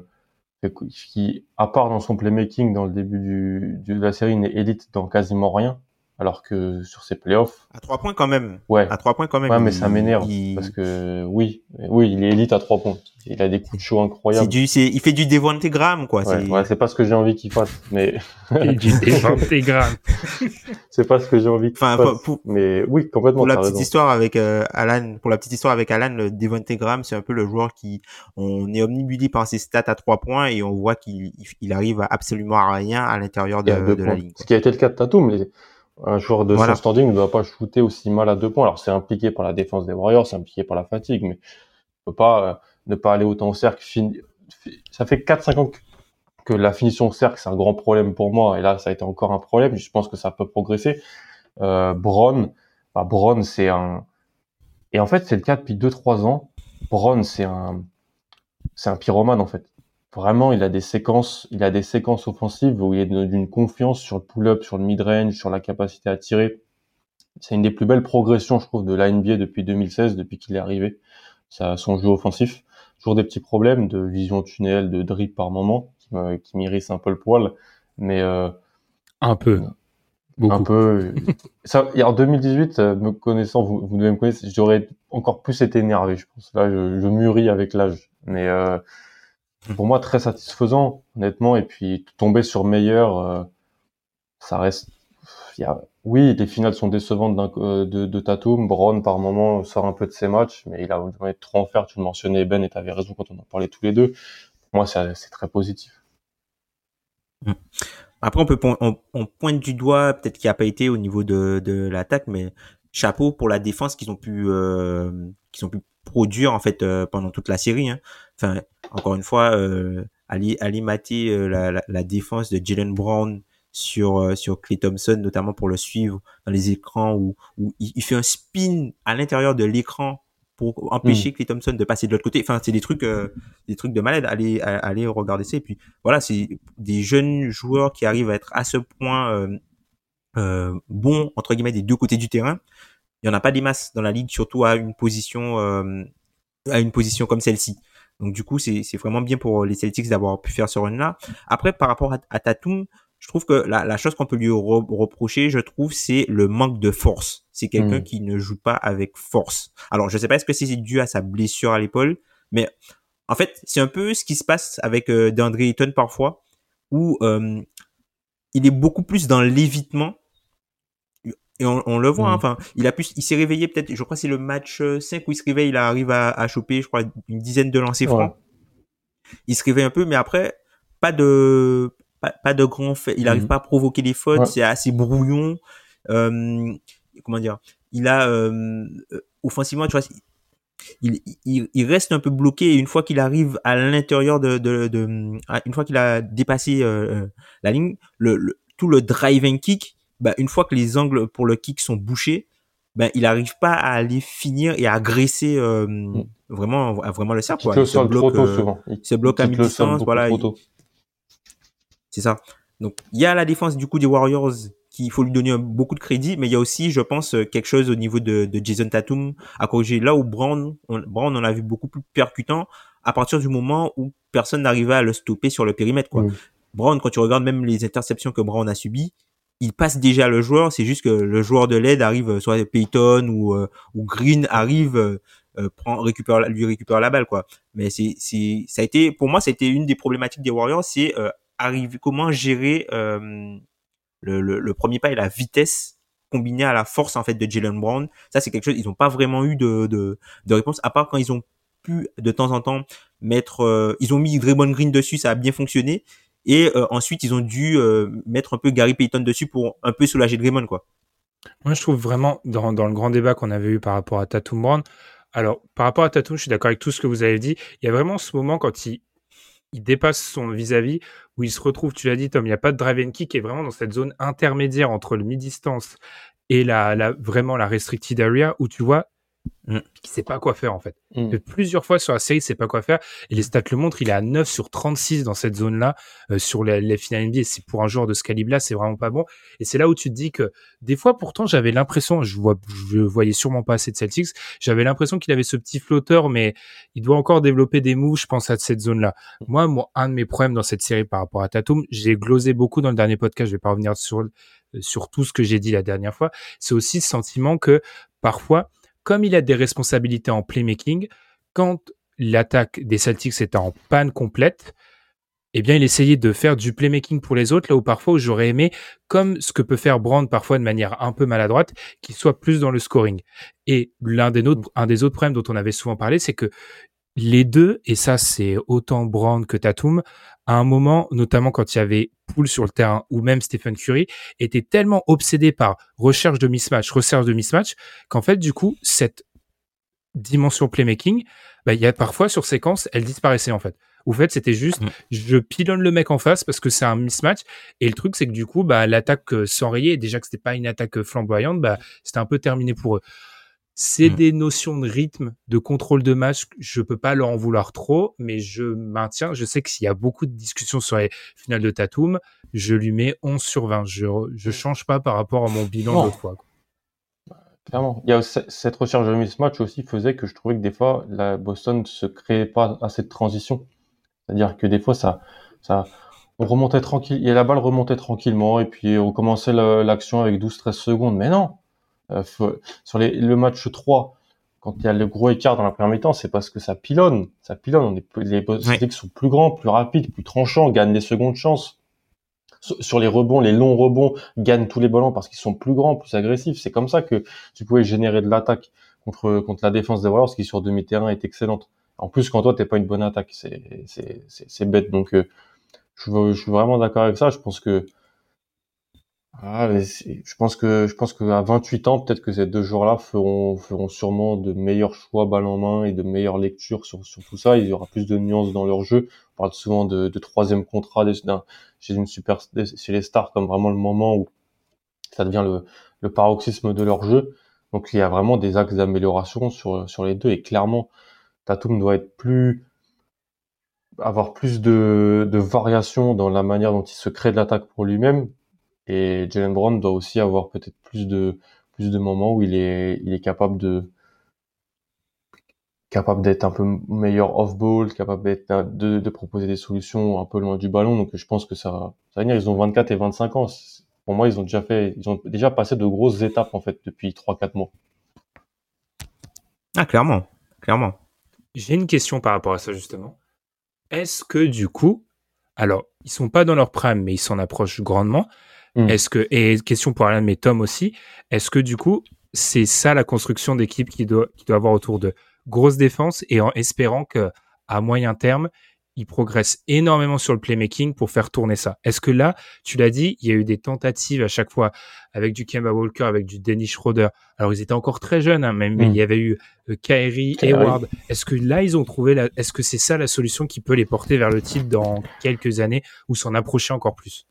[SPEAKER 3] qui, à part dans son playmaking dans le début de la série, n'est élite dans quasiment rien alors que sur ces playoffs.
[SPEAKER 4] À trois points quand même.
[SPEAKER 3] Ouais.
[SPEAKER 4] À trois points quand même.
[SPEAKER 3] Ouais, mais ça m'énerve parce que oui, oui, il est élite à trois points. Il a des coups de chaud incroyables.
[SPEAKER 4] Du, il fait du Devonte Graham quoi.
[SPEAKER 3] Ouais, ouais c'est pas ce que j'ai envie qu'il fasse, mais.
[SPEAKER 2] du Devonte Graham.
[SPEAKER 3] c'est pas ce que j'ai envie qu'il enfin, fasse. Pour, mais oui, complètement.
[SPEAKER 4] Pour la petite histoire avec euh, Alan, pour la petite histoire avec Alan, le Devonte Graham, c'est un peu le joueur qui, on est omnibulé par ses stats à trois points et on voit qu'il il arrive à absolument à rien à l'intérieur de, de la ligne.
[SPEAKER 3] Ce qui a été le cas de Tatum, mais un joueur de voilà. standing ne doit pas shooter aussi mal à deux points. Alors c'est impliqué par la défense des Warriors, c'est impliqué par la fatigue, mais on peut pas euh, ne pas aller autant au cercle. Ça fait 4-5 ans que, la finition au cercle c'est un grand problème pour moi, et là ça a été encore un problème. Je pense que ça peut progresser. Euh, Brown, bah, Brown c'est un, et en fait c'est le cas depuis 2-3 ans. Brown c'est un, c'est un pyromane en fait vraiment, il a des séquences, il a des séquences offensives où il est d'une confiance sur le pull-up, sur le mid-range, sur la capacité à tirer. C'est une des plus belles progressions, je trouve, de la NBA depuis 2016, depuis qu'il est arrivé. Ça, son jeu offensif. Toujours des petits problèmes de vision tunnel, de drip par moment, qui m'irrissent un peu le poil. Mais, euh,
[SPEAKER 2] un peu.
[SPEAKER 3] Beaucoup. Un peu. ça, en 2018, euh, me connaissant, vous, vous devez me connaître, j'aurais encore plus été énervé, je pense. Là, je, je mûris avec l'âge. Mais, euh, pour moi très satisfaisant honnêtement et puis tomber sur meilleur euh, ça reste y a, oui les finales sont décevantes euh, de, de Tatum. Brown par moment sort un peu de ses matchs mais il a trop en faire. Tu le mentionnais Ben et tu avais raison quand on en parlait tous les deux. Pour moi c'est très positif.
[SPEAKER 4] Mmh. après on peut on, on pointe du doigt peut-être qu'il a pas été au niveau de, de l'attaque mais chapeau pour la défense qu'ils ont pu euh, qu'ils ont pu produire en fait euh, pendant toute la série hein. Enfin encore une fois, euh, Ali, Ali Mati, euh, la, la, la, défense de Jalen Brown sur euh, sur Clay Thompson, notamment pour le suivre dans les écrans où, où il, fait un spin à l'intérieur de l'écran pour empêcher mm. Clay Thompson de passer de l'autre côté. Enfin, c'est des trucs, euh, des trucs de malade. Allez, allez regarder ça. Et puis voilà, c'est des jeunes joueurs qui arrivent à être à ce point euh, euh, bons entre guillemets des deux côtés du terrain. Il y en a pas des masses dans la ligue, surtout à une position à une position comme celle-ci. Donc du coup, c'est vraiment bien pour les Celtics d'avoir pu faire ce run-là. Après, par rapport à, à Tatum, je trouve que la, la chose qu'on peut lui reprocher, je trouve, c'est le manque de force. C'est quelqu'un hmm. qui ne joue pas avec force. Alors, je sais pas est-ce que c'est dû à sa blessure à l'épaule, mais en fait, c'est un peu ce qui se passe avec euh, DeAndre Ayton parfois, où euh, il est beaucoup plus dans l'évitement et on, le voit, hein, mm. enfin, il a pu, il s'est réveillé peut-être, je crois c'est le match 5 euh, où il se réveille, il arrive à, à choper, je crois, une dizaine de lancers francs. Il se réveille un peu, mais après, pas de, pas, de grands faits. Il n'arrive mm. pas à provoquer des fautes, c'est assez brouillon. Euh, comment dire? Il a, euh, offensivement, tu vois, il, il, il, reste un peu bloqué et une fois qu'il arrive à l'intérieur de, de, de, une fois qu'il a dépassé euh, la ligne, le, le, tout le driving kick, bah, une fois que les angles pour le kick sont bouchés, ben il arrive pas à aller finir et à agresser euh, mm. vraiment vraiment le cercle.
[SPEAKER 3] Il se bloque euh, souvent.
[SPEAKER 4] Il bloque à mi-distance voilà. C'est ça. Donc il y a la défense du coup des Warriors qu'il faut lui donner beaucoup de crédit, mais il y a aussi, je pense, quelque chose au niveau de, de Jason Tatum à corriger. Là où Brown, on, Brown, on a vu beaucoup plus percutant à partir du moment où personne n'arrivait à le stopper sur le périmètre. Quoi. Mm. Brown, quand tu regardes même les interceptions que Brown a subies, il passe déjà le joueur, c'est juste que le joueur de l'aide arrive, euh, soit Payton ou, euh, ou Green arrive, euh, prend, récupère, lui récupère la balle, quoi. Mais c'est, c'est, ça a été, pour moi, c'était une des problématiques des Warriors, c'est arriver, comment gérer le, le, le, premier pas et la vitesse combinée à la force en fait de Jalen Brown. Ça, c'est quelque chose, ils n'ont pas vraiment eu de, de, de réponse, à part quand ils ont pu de temps en temps mettre, ils ont mis Draymond Green dessus, ça a bien fonctionné, et euh, ensuite, ils ont dû euh, mettre un peu Gary Payton dessus pour un peu soulager Draymond, quoi.
[SPEAKER 2] Moi, je trouve vraiment, dans, dans le grand débat qu'on avait eu par rapport à Tatum Brown, alors, par rapport à Tatum, je suis d'accord avec tout ce que vous avez dit. Il y a vraiment ce moment quand il, il dépasse son vis-à-vis, où il se retrouve, tu l'as dit, Tom, il n'y a pas de drive and kick, et vraiment dans cette zone intermédiaire entre le mi-distance et la, la, vraiment la restricted area, où tu vois, Mm. Qui sait pas quoi faire en fait.
[SPEAKER 3] Mm.
[SPEAKER 2] Plusieurs fois sur la série, il sait pas quoi faire. Et les stats le montrent, il est à 9 sur 36 dans cette zone-là, euh, sur les, les finales NBA. C'est pour un joueur de ce calibre-là, c'est vraiment pas bon. Et c'est là où tu te dis que des fois, pourtant, j'avais l'impression, je vois, je voyais sûrement pas assez de Celtics, j'avais l'impression qu'il avait ce petit flotteur, mais il doit encore développer des moves, je pense, à cette zone-là. Moi, moi, un de mes problèmes dans cette série par rapport à Tatum, j'ai glosé beaucoup dans le dernier podcast, je vais pas revenir sur, sur tout ce que j'ai dit la dernière fois. C'est aussi ce sentiment que parfois, comme il a des responsabilités en playmaking, quand l'attaque des Celtics était en panne complète, eh bien, il essayait de faire du playmaking pour les autres, là où parfois j'aurais aimé, comme ce que peut faire Brand parfois de manière un peu maladroite, qu'il soit plus dans le scoring. Et l'un des un des autres problèmes dont on avait souvent parlé, c'est que les deux, et ça c'est autant Brand que Tatum, à un moment, notamment quand il y avait Poole sur le terrain ou même Stephen Curry, étaient tellement obsédés par recherche de mismatch, recherche de mismatch, qu'en fait, du coup, cette dimension playmaking, bah, il y a parfois sur séquence, elle disparaissait en fait. En fait, c'était juste,
[SPEAKER 4] Mm.
[SPEAKER 2] je pilonne le mec en face parce que c'est un mismatch. Et le truc, c'est que du coup, bah, l'attaque euh, s'enrayait. Déjà que c'était pas une attaque flamboyante, bah, c'était un peu terminé pour eux. C'est
[SPEAKER 4] Mm.
[SPEAKER 2] des notions de rythme, de contrôle de match. Je peux pas leur en vouloir trop, mais je maintiens. Je sais que s'il y a beaucoup de discussions sur les finales de Tatum, je lui mets 11 sur 20. Je, je change pas par rapport à mon bilan l'autre fois. quoi.
[SPEAKER 3] Clairement. Il y a ce- cette recherche de mismatch aussi faisait que je trouvais que des fois, la Boston se créait pas assez de transition. C'est-à-dire que des fois, ça, ça, on remontait tranquille, et la balle remontait tranquillement, et puis on commençait l'action avec 12-13 secondes. Mais non! Euh, faut- sur les, le match 3, quand il y a le gros écart dans la première mi-temps, c'est parce que ça pilonne. Ça pilonne. On est, plus- les Celtics sont plus grands, plus rapides, plus tranchants, gagnent les secondes chances. Sur les rebonds, les longs rebonds, gagnent tous les ballons parce qu'ils sont plus grands, plus agressifs. C'est comme ça que tu pouvais générer de l'attaque contre, contre la défense des Warriors qui sur demi-terrain est excellente. En plus, quand toi, t'es pas une bonne attaque, c'est, c'est, c'est, c'est bête. Donc, euh, je suis vraiment d'accord avec ça. Je pense que, ah, je pense que, je pense qu'à 28 ans, peut-être que ces deux joueurs-là feront, feront sûrement de meilleurs choix balle en main et de meilleures lectures sur, sur tout ça. Il y aura plus de nuances dans leur jeu. On parle souvent de, de troisième contrat chez une super, chez les stars comme vraiment le moment où ça devient le, le paroxysme de leur jeu. Donc il y a vraiment des axes d'amélioration sur, sur les deux et clairement Tatum doit être plus avoir plus de, de variation dans la manière dont il se crée de l'attaque pour lui-même et Jalen Brown doit aussi avoir peut-être plus de plus de moments où il est il est capable de capable d'être un peu meilleur off-ball, capable d'être de, de proposer des solutions un peu loin du ballon. Donc je pense que ça, ça va venir. Ils ont 24 et 25 ans. Pour moi, ils ont déjà fait, ils ont déjà passé de grosses étapes en fait depuis 3-4 mois.
[SPEAKER 4] Ah, clairement, clairement.
[SPEAKER 2] J'ai une question par rapport à ça justement. Est-ce que du coup, alors ils sont pas dans leur prime, mais ils s'en approchent grandement.
[SPEAKER 3] Mm.
[SPEAKER 2] Est-ce que et question pour Alan mais Tom aussi, est-ce que du coup c'est ça la construction d'équipe qui doit qui doit avoir autour de grosse défense et en espérant que à moyen terme ils progressent énormément sur le playmaking pour faire tourner ça. Est-ce que là, tu l'as dit, il y a eu des tentatives à chaque fois avec du Kemba Walker, avec du Dennis Schroeder. Alors ils étaient encore très jeunes, hein, même mais
[SPEAKER 3] Mm.
[SPEAKER 2] il y avait eu euh, Kyrie,
[SPEAKER 3] Kyrie.
[SPEAKER 2] Hayward. Est-ce que là ils ont trouvé la... Est-ce que c'est ça la solution qui peut les porter vers le titre dans quelques années ou s'en approcher encore plus?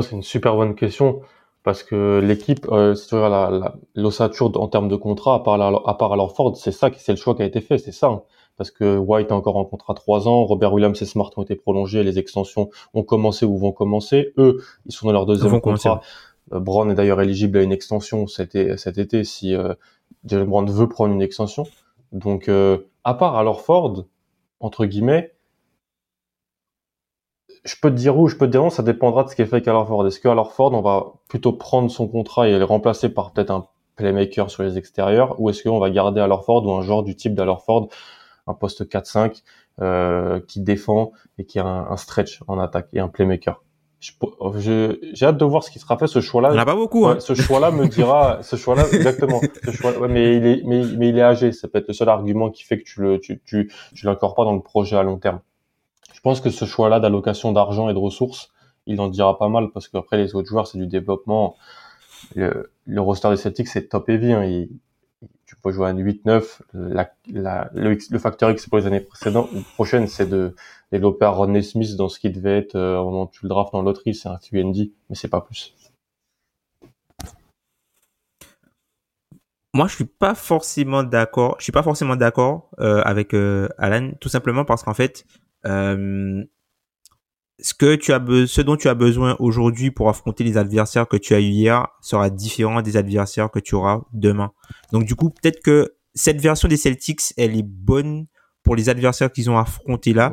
[SPEAKER 3] Que c'est une super bonne question parce que l'équipe, euh, si tu regardes l'ossature en termes de contrat, à part, la, à part alors Ford, c'est ça qui c'est le choix qui a été fait, c'est ça. hein. Parce que White est encore en contrat 3 ans, Robert Williams et Smart ont été prolongés, les extensions ont commencé ou vont commencer. Eux, ils sont dans leur deuxième
[SPEAKER 4] Vont
[SPEAKER 3] contrat. Euh, Brown est d'ailleurs éligible à une extension cet, été- cet été si euh, Jalen Brown veut prendre une extension. Donc, euh, à part alors Ford, entre guillemets, je peux te dire où, je peux te dire non, ça dépendra de ce qui est fait avec Al Ford. Est-ce que Al Ford, on va plutôt prendre son contrat et le remplacer par peut-être un playmaker sur les extérieurs, ou est-ce qu'on va garder Al Ford ou un joueur du type d'Al Ford, un poste 4-5 euh, qui défend et qui a un, un stretch en attaque et un playmaker? J'ai hâte de voir ce qui sera fait. Ce choix-là,
[SPEAKER 4] Il n'y en a pas beaucoup.
[SPEAKER 3] Ouais,
[SPEAKER 4] hein.
[SPEAKER 3] ce choix-là me dira, ce choix-là, exactement. Ce choix, ouais, mais il est, mais, mais il est âgé. Ça peut être le seul argument qui fait que tu le, tu, tu, tu l'incorpores dans le projet à long terme. Je pense que ce choix-là d'allocation d'argent et de ressources, il en dira pas mal parce qu'après les autres joueurs, c'est du développement. Le, roster des Celtics, c'est top heavy. Hein. Tu peux jouer à 8-9. La, la, le, facteur X pour les années précédentes, prochaines, c'est de développer à Rodney Smith dans ce qui devait être, euh, au moment tu le drafts en loterie, c'est un QND, mais c'est pas plus.
[SPEAKER 4] moi, je suis pas forcément d'accord. Je suis pas forcément d'accord euh, avec euh, Alan, tout simplement parce qu'en fait, ce que tu as, ce dont tu as besoin aujourd'hui pour affronter les adversaires que tu as eu hier sera différent des adversaires que tu auras demain. Donc du coup, peut-être que cette version des Celtics, elle est bonne pour les adversaires qu'ils ont affrontés là,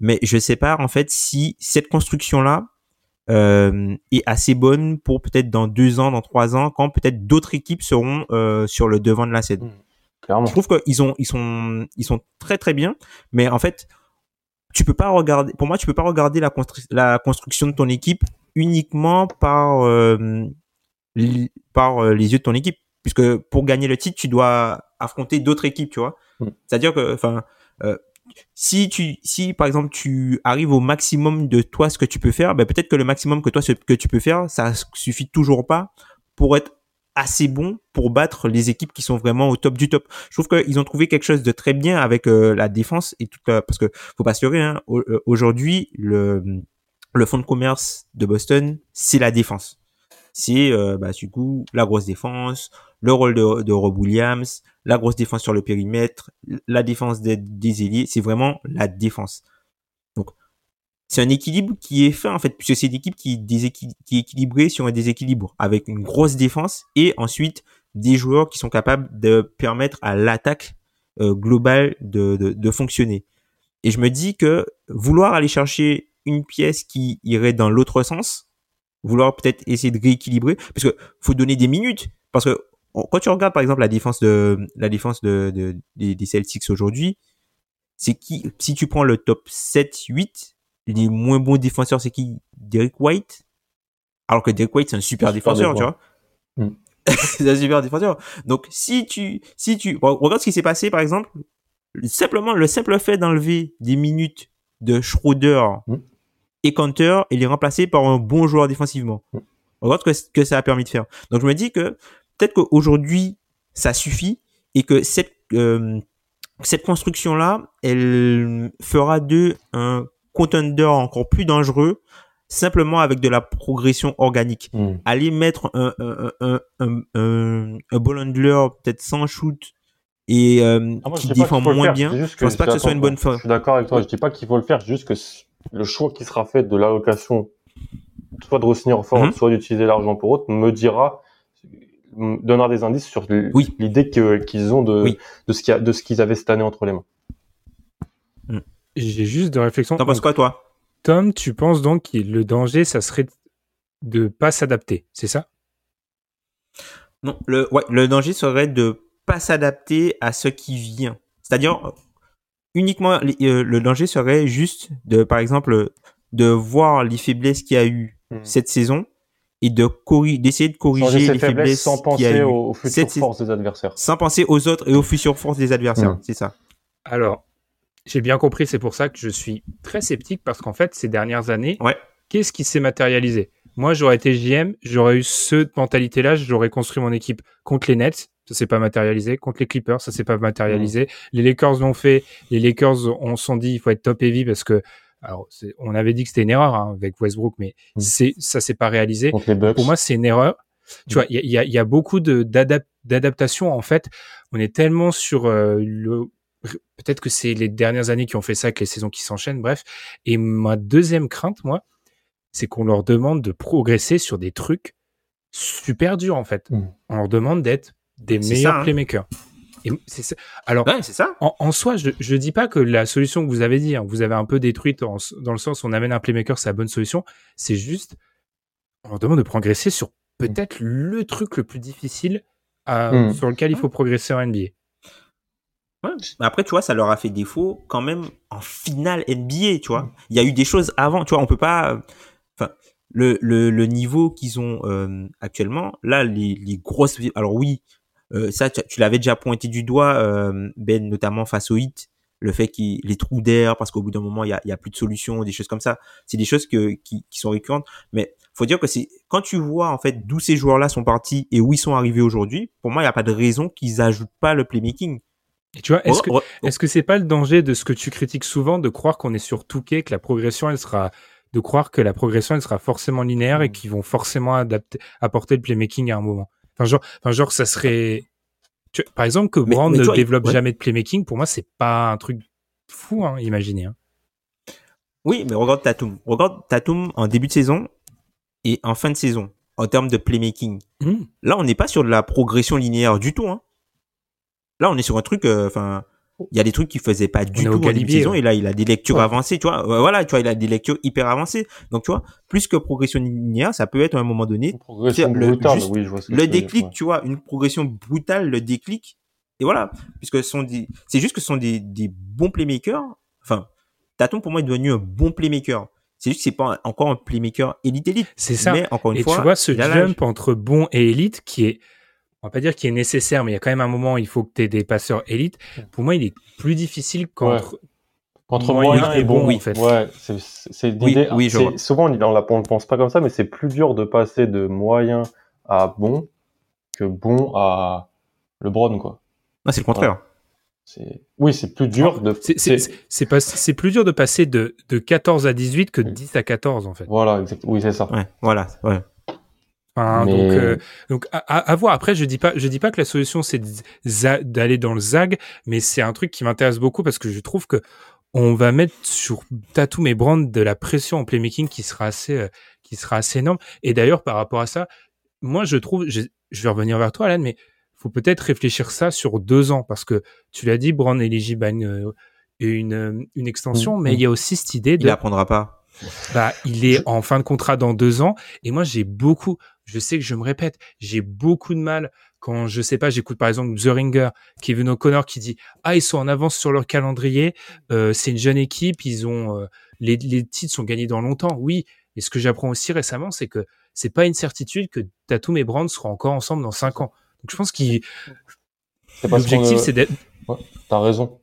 [SPEAKER 4] mais je sais pas en fait si cette construction là euh, est assez bonne pour peut-être dans deux ans, dans trois ans, quand peut-être d'autres équipes seront euh, sur le devant de la scène.
[SPEAKER 3] Clairement.
[SPEAKER 4] Je trouve qu'ils ont, ils sont, ils sont très très bien, mais en fait, tu peux pas regarder. Pour moi, tu peux pas regarder la, la construction de ton équipe uniquement par euh, par euh, les yeux de ton équipe, puisque pour gagner le titre, tu dois affronter d'autres équipes, tu vois. Mm. C'est-à-dire que, enfin, euh, si tu, si par exemple tu arrives au maximum de toi ce que tu peux faire, ben peut-être que le maximum que toi ce que tu peux faire, ça suffit toujours pas pour être assez bon pour battre les équipes qui sont vraiment au top du top. Je trouve qu'ils ont trouvé quelque chose de très bien avec euh, la défense et tout parce que faut pas se leurrer. Hein, euh, aujourd'hui, le le fonds de commerce de Boston, c'est la défense. C'est euh, bah, du coup la grosse défense, le rôle de, de Rob Williams, la grosse défense sur le périmètre, la défense des, des ailiers, c'est vraiment la défense. C'est un équilibre qui est fait, en fait, puisque c'est une équipe qui, est qui est équilibrée sur un déséquilibre, avec une grosse défense et ensuite des joueurs qui sont capables de permettre à l'attaque euh, globale de, de, de fonctionner. Et je me dis que vouloir aller chercher une pièce qui irait dans l'autre sens, vouloir peut-être essayer de rééquilibrer, parce que faut donner des minutes, parce que quand tu regardes par exemple la défense de la défense de, de des, Celtics aujourd'hui, c'est qui si tu prends le top 7 8, les moins bons défenseurs c'est qui? Derek White? Alors que Derek White c'est un super, défenseur, tu vois. Mm. c'est un super défenseur. Donc si tu si tu regarde ce qui s'est passé par exemple, simplement le simple fait d'enlever des minutes de Schroeder mm. et Counter et les remplacer par un bon joueur défensivement. Mm. Regarde ce que, que ça a permis de faire. Donc je me dis que peut-être qu'aujourd'hui, ça suffit et que cette, euh, cette construction-là, elle fera de un contender encore plus dangereux simplement avec de la progression organique. Hmm. Aller mettre un, un, un, un, un ball handler peut-être sans shoot et euh, ah, qui défend moins bien, je pense pas que ce soit une bonne fin.
[SPEAKER 3] Je suis d'accord avec toi, je dis pas qu'il faut le faire, juste que le choix qui sera fait de l'allocation, soit de re-signer en forme, mhm. soit d'utiliser l'argent pour autre, me dira donnera des indices sur l'idée qu'ils ont de, ce de ce qu'ils avaient cette année entre les mains.
[SPEAKER 2] J'ai juste de réflexion.
[SPEAKER 4] T'en penses quoi, toi?
[SPEAKER 2] Tom, tu penses donc que le danger, ça serait de pas s'adapter, c'est ça?
[SPEAKER 4] Non, le, ouais, le danger serait de pas s'adapter à ce qui vient. C'est-à-dire, uniquement, euh, le danger serait juste de, par exemple, de voir les faiblesses qu'il y a eu mm. cette saison et de d'essayer de corriger les faiblesses
[SPEAKER 3] sans penser aux, futures forces des adversaires.
[SPEAKER 4] Sans penser aux autres et aux futures forces des adversaires, c'est ça.
[SPEAKER 2] Alors, j'ai bien compris, c'est pour ça que je suis très sceptique parce qu'en fait, ces dernières années,
[SPEAKER 4] ouais.
[SPEAKER 2] qu'est-ce qui s'est matérialisé? Moi, j'aurais été JM, j'aurais eu cette mentalité-là, j'aurais construit mon équipe contre les Nets, ça s'est pas matérialisé, contre les Clippers, ça s'est pas matérialisé. Les Lakers l'ont fait, les Lakers on s'en dit il faut être top heavy parce que alors, on avait dit que c'était une erreur hein, avec Westbrook, mais mm. c'est ça s'est pas réalisé. Pour moi, c'est une erreur. Tu mm. vois, il y a, y a, beaucoup de d'adaptation en fait. On est tellement sur euh, le peut-être que c'est les dernières années qui ont fait ça, avec les saisons qui s'enchaînent, bref. Et ma deuxième crainte, moi, c'est qu'on leur demande de progresser sur des trucs super durs en fait. Mm. On leur demande d'être des meilleurs hein. playmakers. Alors,
[SPEAKER 4] c'est ça.
[SPEAKER 2] En, soi, je ne dis pas que la solution que vous avez dit, hein, vous avez un peu détruite dans le sens où on amène un playmaker, c'est la bonne solution. C'est juste, on leur demande de progresser sur peut-être le truc le plus difficile hmm. sur lequel il faut progresser en NBA.
[SPEAKER 4] Mais après, tu vois, ça leur a fait défaut quand même en finale NBA, tu vois. Il y a eu des choses avant, tu vois, on peut pas. Enfin, le, le, niveau qu'ils ont euh, actuellement, là, les, les grosses. Alors oui, euh, ça, tu, l'avais déjà pointé du doigt, euh, Ben, notamment face au hit, le fait qu'il les trous d'air, parce qu'au bout d'un moment, il y a, y a, plus de solutions, des choses comme ça. C'est des choses que, qui, qui sont récurrentes. Mais faut dire que c'est quand tu vois en fait d'où ces joueurs-là sont partis et où ils sont arrivés aujourd'hui, pour moi, il n'y a pas de raison qu'ils ajoutent pas le playmaking.
[SPEAKER 2] Et tu vois, est-ce que est-ce que c'est pas le danger de ce que tu critiques souvent de croire qu'on est sur Touquet, que la progression elle sera de croire que la progression elle sera forcément linéaire et mm. qu'ils vont forcément adapter apporter le playmaking à un moment? Enfin genre, enfin genre ça serait Tu- par exemple, que
[SPEAKER 4] Mais-
[SPEAKER 2] Brand
[SPEAKER 4] mais
[SPEAKER 2] ne développe
[SPEAKER 4] ouais.
[SPEAKER 2] jamais de playmaking, pour moi, c'est pas un truc fou, hein, imaginez. Hein.
[SPEAKER 4] Oui, mais regarde Tatum. Regarde Tatum en début de saison et en fin de saison, en termes de playmaking.
[SPEAKER 2] Hmm.
[SPEAKER 4] Là, on n'est pas sur de la progression linéaire du tout. Hein. Là, on est sur un truc, euh, enfin, il y a des trucs qu'il faisait pas du tout en début saison,
[SPEAKER 2] ouais.
[SPEAKER 4] et là, il a des lectures
[SPEAKER 3] Ouais.
[SPEAKER 4] avancées, tu vois. Euh, voilà, tu vois, il a des lectures hyper avancées. Donc, tu vois, plus que progression linéaire, ça peut être à un moment donné
[SPEAKER 3] progression
[SPEAKER 4] le-
[SPEAKER 3] brutale,
[SPEAKER 4] juste
[SPEAKER 3] oui, je vois ce que
[SPEAKER 4] le
[SPEAKER 3] dire,
[SPEAKER 4] déclic,
[SPEAKER 3] ouais.
[SPEAKER 4] tu vois, une progression brutale, le déclic. Et voilà, puisque ce sont des, c'est juste que ce sont des, des bons playmakers. Enfin, Tatum pour moi est devenu un bon playmaker. C'est juste que c'est pas encore un playmaker élite élite.
[SPEAKER 2] C'est ça.
[SPEAKER 4] Mais encore une
[SPEAKER 2] Et
[SPEAKER 4] fois,
[SPEAKER 2] tu vois ce jump entre bon et élite qui est, on va pas dire qu'il est nécessaire, mais il y a quand même un moment où il faut que tu aies des passeurs élites. Pour moi, il est plus difficile qu'entre.
[SPEAKER 3] Contre
[SPEAKER 2] moyen
[SPEAKER 3] moyen
[SPEAKER 2] et bon,
[SPEAKER 3] bon,
[SPEAKER 2] en
[SPEAKER 3] oui,
[SPEAKER 2] fait.
[SPEAKER 3] Ouais, c'est
[SPEAKER 4] Oui, oui.
[SPEAKER 3] Souvent, on ne pense pas comme ça, mais c'est plus dur de passer de moyen à bon que bon à LeBron, quoi.
[SPEAKER 4] Non, c'est le contraire.
[SPEAKER 3] Oui, c'est plus dur de.
[SPEAKER 2] C'est- pas- plus dur de passer de, de 14 à 18 que de 10 à 14, en fait.
[SPEAKER 3] Voilà, exact. Oui, c'est ça.
[SPEAKER 4] Ouais, voilà, ouais.
[SPEAKER 2] Enfin,
[SPEAKER 3] Mais-
[SPEAKER 2] Donc, euh, donc à, à- voir. Après, je dis pas, je dis pas que la solution c'est d'aller dans le zag, mais c'est un truc qui m'intéresse beaucoup parce que je trouve que on va mettre sur Tatum et Brand de la pression en playmaking qui sera assez, euh, qui sera assez énorme. Et d'ailleurs, par rapport à ça, moi, je trouve, je, je vais revenir vers toi, Alan, mais faut peut-être réfléchir ça sur deux ans parce que tu l'as dit, Brand éligible à une, euh, une, euh, une extension,
[SPEAKER 3] Mm,
[SPEAKER 2] mais
[SPEAKER 3] mm.
[SPEAKER 2] il y a aussi cette idée de
[SPEAKER 4] Il apprendra pas.
[SPEAKER 2] bah, il est en fin de contrat dans deux ans. Et moi, j'ai beaucoup, je sais que je me répète, j'ai beaucoup de mal quand, je sais pas, j'écoute par exemple The Ringer, Kevin O'Connor qui dit, ah, ils sont en avance sur leur calendrier, euh, c'est une jeune équipe, ils ont, euh, les, les titres sont gagnés dans longtemps. Oui. Mais ce que j'apprends aussi récemment, c'est que c'est pas une certitude que Tatum et Brand seront encore ensemble dans cinq ans. Donc, je pense qu'il, l'objectif,
[SPEAKER 3] ne-
[SPEAKER 2] c'est d'être,
[SPEAKER 3] T'as raison.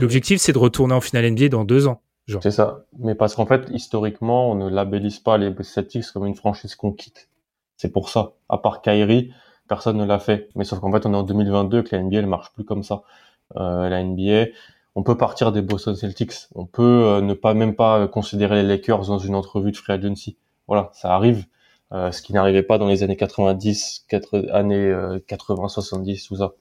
[SPEAKER 2] L'objectif, c'est de retourner en finale NBA dans deux ans.
[SPEAKER 3] C'est ça. Mais parce qu'en fait, historiquement, on ne labellise pas les Celtics comme une franchise qu'on quitte. C'est pour ça. À part Kyrie, personne ne l'a fait. Mais sauf qu'en fait, on est en 2022 que la NBA ne marche plus comme ça. Euh, la NBA, on peut partir des Boston Celtics. On peut euh, ne pas même pas considérer les Lakers dans une entrevue de free agency. Voilà, ça arrive. Euh, ce qui n'arrivait pas dans les années 90, 80, années euh, 80, 70, tout ça.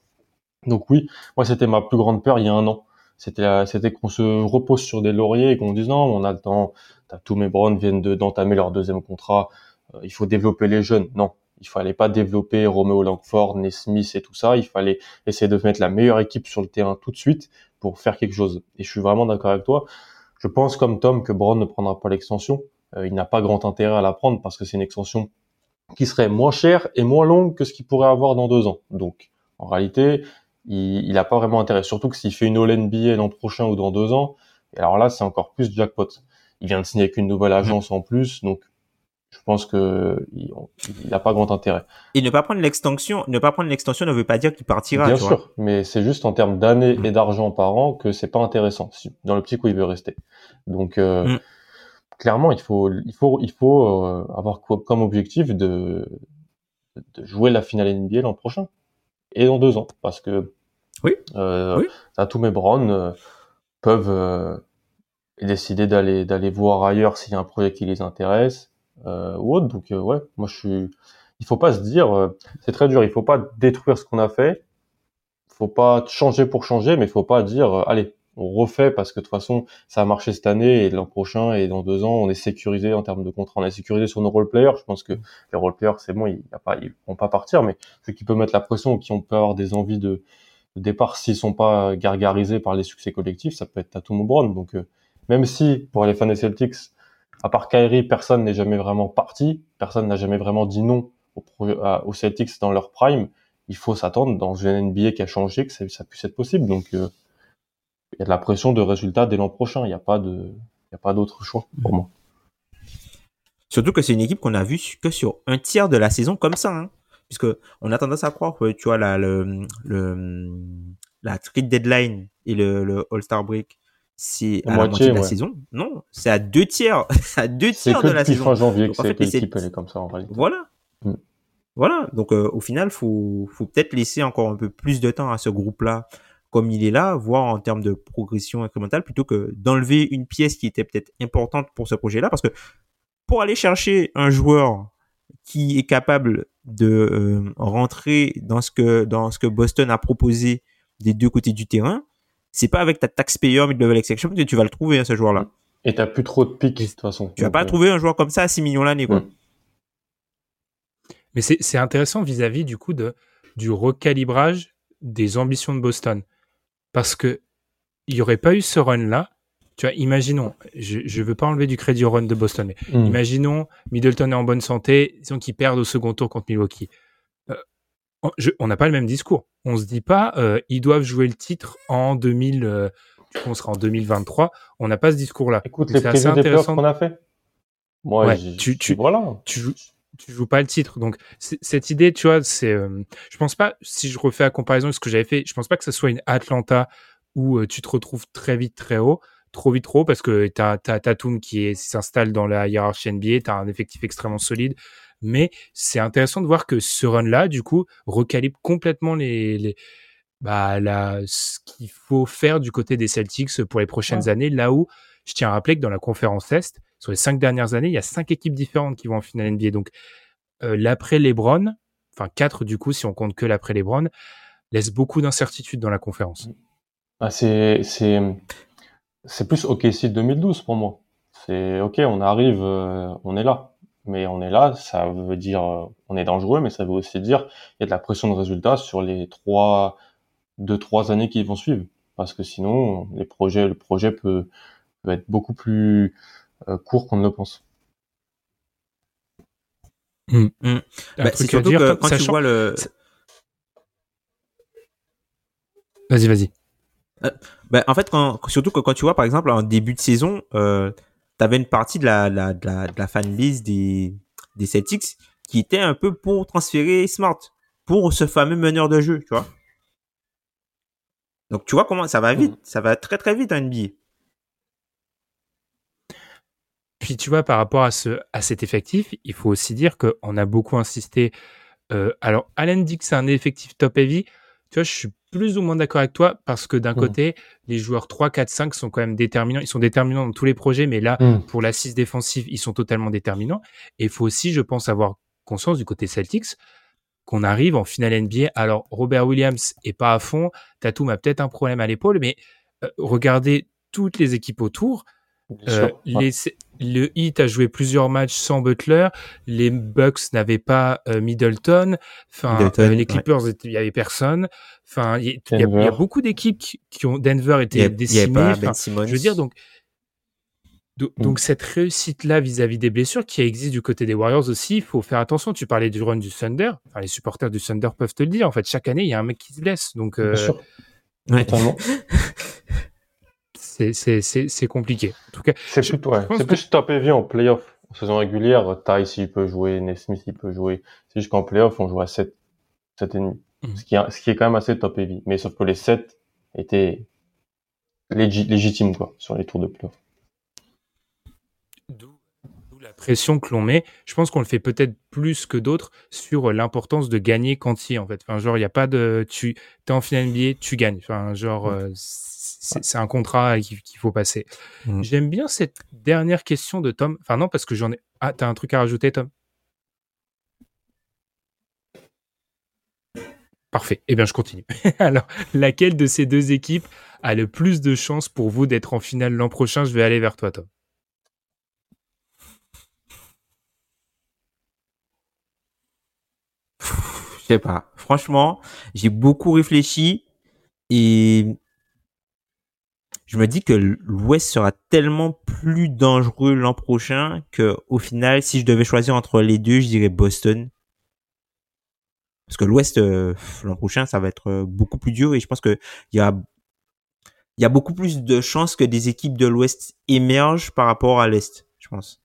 [SPEAKER 3] Donc oui, moi c'était ma plus grande peur il y a un an. C'était c'était qu'on se repose sur des lauriers et qu'on dise non, on a le temps. T'as tous mes Brown viennent de- d'entamer leur deuxième contrat. Euh, il faut développer les jeunes. Non, il fallait pas développer Romeo Langford, Nesmith et tout ça. Il fallait essayer de mettre la meilleure équipe sur le terrain tout de suite pour faire quelque chose. Et je suis vraiment d'accord avec toi. Je pense comme Tom que Brown ne prendra pas l'extension. Euh, il n'a pas grand intérêt à la prendre parce que c'est une extension qui serait moins chère et moins longue que ce qu'il pourrait avoir dans deux ans. Donc, en réalité, il n'a pas vraiment intérêt. Surtout que s'il fait une All-NBA l'an prochain ou dans deux ans, alors là, c'est encore plus jackpot. Il vient de signer avec une nouvelle agence en plus, donc je pense que il n'a pas grand intérêt.
[SPEAKER 4] Et ne pas prendre l'extension, ne pas prendre l'extension ne veut pas dire qu'il partira.
[SPEAKER 3] Bien
[SPEAKER 4] tu vois.
[SPEAKER 3] sûr, mais c'est juste en termes d'années et d'argent par an que c'est pas intéressant dans l'optique où il veut rester. Donc euh,
[SPEAKER 4] Mm.
[SPEAKER 3] clairement, il faut il faut il faut euh, avoir co- comme objectif de de jouer la finale NBA l'an prochain et dans deux ans parce que
[SPEAKER 4] Oui.
[SPEAKER 3] euh,
[SPEAKER 4] Oui.
[SPEAKER 3] Tatum et Brown euh, peuvent euh, décider d'aller d'aller voir ailleurs s'il y a un projet qui les intéresse ou autre. Donc euh, ouais, moi je suis il faut pas se dire euh, c'est très dur, il faut pas détruire ce qu'on a fait faut pas changer pour changer, mais faut pas dire euh, allez, on refait parce que de toute façon ça a marché cette année et l'an prochain et dans deux ans on est sécurisé en termes de contrat, on est sécurisé sur nos role players. Je pense que les role players c'est bon, ils, a pas, vont pas partir, mais ceux qui peuvent mettre la pression ou qui ont peut avoir des envies de, départ s'ils sont pas gargarisés par les succès collectifs, ça peut être Tatum Brown. Donc euh, même si pour les fans des Celtics, à part Kyrie, personne n'est jamais vraiment parti, personne n'a jamais vraiment dit non aux Celtics dans leur prime il faut s'attendre dans une NBA qui a changé que ça, ça puisse être possible. Donc, euh, il y a de la pression de résultats dès l'an prochain. Il n'y a pas de, il y a pas d'autre choix pour moi.
[SPEAKER 4] Surtout que c'est une équipe qu'on a vue que sur un tiers de la saison comme ça, hein. puisque on a tendance à croire que tu vois la le, le la trade deadline et le, le All Star break, c'est à la
[SPEAKER 3] Moitié,
[SPEAKER 4] moitié de la
[SPEAKER 3] ouais.
[SPEAKER 4] saison. Non, c'est à deux tiers, à deux
[SPEAKER 3] C'est
[SPEAKER 4] tiers
[SPEAKER 3] que
[SPEAKER 4] de la saison.
[SPEAKER 3] fin janvier que,
[SPEAKER 4] en
[SPEAKER 3] c'est
[SPEAKER 4] fait,
[SPEAKER 3] l'équipe elle est comme ça en réalité.
[SPEAKER 4] Voilà.
[SPEAKER 3] Mm.
[SPEAKER 4] Voilà. Donc euh, au final, faut faut peut-être laisser encore un peu plus de temps à ce groupe-là comme il est là, voir en termes de progression incrémentale, plutôt que d'enlever une pièce qui était peut-être importante pour ce projet-là, parce que pour aller chercher un joueur qui est capable de euh, rentrer dans ce que dans ce que Boston a proposé des deux côtés du terrain, c'est pas avec ta taxpayer mid-level exception que tu vas le trouver hein, ce joueur-là.
[SPEAKER 3] Et t'as plus trop de pics de toute façon.
[SPEAKER 4] Tu vas pas
[SPEAKER 3] euh,
[SPEAKER 4] trouver un joueur comme ça à 6 millions l'année quoi.
[SPEAKER 3] Mm.
[SPEAKER 2] Mais c'est c'est intéressant vis-à-vis du coup de, du recalibrage des ambitions de Boston. Parce que il n'y aurait pas eu ce run-là. Tu vois, imaginons, je ne veux pas enlever du crédit au run de Boston, mais
[SPEAKER 3] hmm.
[SPEAKER 2] imaginons Middleton est en bonne santé, disons qu'ils perdent au second tour contre Milwaukee. Euh, on- je- on n'a pas le même discours. On se dit pas euh, ils doivent jouer le titre en 2000, euh, on sera en 2023. On n'a pas ce discours-là.
[SPEAKER 3] Écoute, les
[SPEAKER 2] assez intéressant.
[SPEAKER 3] qu'on a fait. Moi,
[SPEAKER 2] Ouais, tu- tu-
[SPEAKER 3] voilà.
[SPEAKER 2] tu joues tu joues pas le titre donc cette idée tu vois c'est euh, je pense pas si je refais la comparaison avec ce que j'avais fait je pense pas que ce soit une Atlanta où euh, tu te retrouves très vite très haut trop vite trop haut parce que t'as t'as Tatum qui s'installe dans la hiérarchie NBA t'as un effectif extrêmement solide mais c'est intéressant de voir que ce run là du coup recalibre complètement les, les bah la ce qu'il faut faire du côté des Celtics pour les prochaines
[SPEAKER 3] Ouais.
[SPEAKER 2] années là où je tiens à rappeler que dans la conférence Est sur les cinq dernières années, il y a cinq équipes différentes qui vont en finale NBA. Donc, euh, l'après LeBron, enfin quatre du coup, si on compte que l'après LeBron, laisse beaucoup d'incertitudes dans la conférence.
[SPEAKER 3] Ah, c'est c'est c'est plus OKC 2012 pour moi. C'est ok, on arrive, euh, on est là, mais on est là, ça veut dire euh, on est dangereux, mais ça veut aussi dire il y a de la pression de résultat sur les trois deux trois années qui vont suivre, parce que sinon les projets le projet peut peut être beaucoup plus euh, court qu'on ne le pense.
[SPEAKER 2] Un
[SPEAKER 4] Bah,
[SPEAKER 2] truc
[SPEAKER 4] c'est surtout
[SPEAKER 2] dire,
[SPEAKER 4] que quand tu vois le
[SPEAKER 2] Vas-y, vas-y.
[SPEAKER 4] Ben, en fait, quand, surtout que quand tu vois, par exemple, en début de saison, euh, avais une partie de la, la, de la, de la fanbase des, des Celtics qui était un peu pour transférer Smart, pour ce fameux meneur de jeu, tu vois. Donc, tu vois comment ça va vite, ça va très très vite en NBA.
[SPEAKER 2] Puis tu vois, par rapport à, ce, à cet effectif, il faut aussi dire qu'on a beaucoup insisté. euh, alors, Allen dit que c'est un effectif top heavy. Tu vois, je suis plus ou moins d'accord avec toi parce que d'un
[SPEAKER 3] Mhm.
[SPEAKER 2] côté, les joueurs 3, 4, 5 sont quand même déterminants. Ils sont déterminants dans tous les projets, mais là,
[SPEAKER 3] Hmm.
[SPEAKER 2] pour l'assise défensive, ils sont totalement déterminants. Et il faut aussi, je pense, avoir conscience du côté Celtics qu'on arrive en finale NBA. Alors, Robert Williams est pas à fond. Tatum a peut-être un problème à l'épaule, mais euh, regardez toutes les équipes autour. Euh.
[SPEAKER 3] Ouais.
[SPEAKER 2] les- le Heat a joué plusieurs matchs sans Butler. Les Bucks n'avaient pas euh, Middleton. Enfin,
[SPEAKER 4] Middleton,
[SPEAKER 2] euh, les
[SPEAKER 4] ouais.
[SPEAKER 2] Clippers, il y avait personne. Enfin, il y, a- y y beaucoup d'équipes qui, ont Denver était
[SPEAKER 4] y a- il y avait
[SPEAKER 2] décimé.
[SPEAKER 4] pas
[SPEAKER 2] Enfin,
[SPEAKER 4] Ben
[SPEAKER 2] je veux dire donc. do-
[SPEAKER 3] Mm.
[SPEAKER 2] Donc cette réussite-là vis-à-vis des blessures qui existe du côté des Warriors aussi, il faut faire attention. Tu parlais du run du Thunder. Enfin, les supporters du Thunder peuvent te le dire. En fait, chaque année, il y a un mec qui se blesse. Donc, euh,
[SPEAKER 3] Bien sûr,
[SPEAKER 4] Ouais.
[SPEAKER 2] c'est- compliqué. En tout cas,
[SPEAKER 3] C'est plus, ouais,
[SPEAKER 2] que-
[SPEAKER 3] plus top heavy en playoff. En saison régulière, Ty, il peut jouer, Nesmith, il peut jouer. C'est juste qu'en playoff, on joue à 7, 7 et demi.
[SPEAKER 2] Mhm.
[SPEAKER 3] Ce qui est, ce qui est quand même assez top heavy. Mais sauf que les 7 étaient légi- légitimes, quoi, sur les tours de playoff.
[SPEAKER 2] D'où la pression que l'on met. Je pense qu'on le fait peut-être plus que d'autres sur l'importance de gagner quantier en fait. Enfin, genre, il n'y a pas de. Tu es en finale NBA, tu gagnes. Enfin, genre, euh, c'est un contrat qu'il qu'il faut passer.
[SPEAKER 4] Mm.
[SPEAKER 2] J'aime bien cette dernière question de Tom. Enfin, non, parce que j'en ai. Ah, t'as un truc à rajouter, Tom? Parfait. Eh bien, je continue. Alors, laquelle de ces deux équipes a le plus de chances pour vous d'être en finale l'an prochain? Je vais aller vers toi, Tom.
[SPEAKER 4] Je sais pas. Franchement, j'ai beaucoup réfléchi et je me dis que l'Ouest sera tellement plus dangereux l'an prochain que au final, si je devais choisir entre les deux, je dirais Boston. Parce que l'Ouest euh, l'an prochain, ça va être euh, beaucoup plus dur et je pense que il y a il y a beaucoup plus de chances que des équipes de l'Ouest émergent par rapport à l'Est, je pense.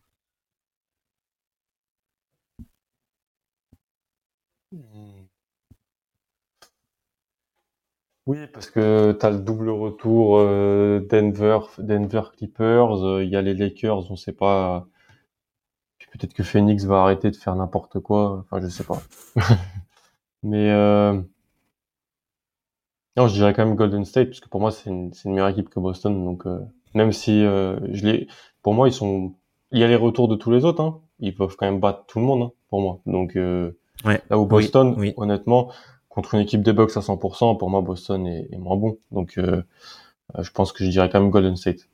[SPEAKER 3] Oui, parce que tu as le double retour euh, Denver, Denver Clippers, euh, il y a les Lakers, on sait pas. Peut-être que Phoenix va arrêter de faire n'importe quoi, enfin je sais pas. Mais euh... non, je dirais quand même Golden State, parce que pour moi c'est une, une meilleure équipe que Boston, donc euh, même si euh, je les, pour moi ils sont, il y a les retours de tous les autres, hein, ils peuvent quand même battre tout le monde hein, pour moi. Donc euh,
[SPEAKER 4] Ouais.
[SPEAKER 3] là où
[SPEAKER 4] Oui,
[SPEAKER 3] Boston,
[SPEAKER 4] oui.
[SPEAKER 3] honnêtement, contre une équipe des Bucks à 100%, pour moi Boston est, est moins bon. Donc euh, euh, je pense que je dirais quand même Golden State.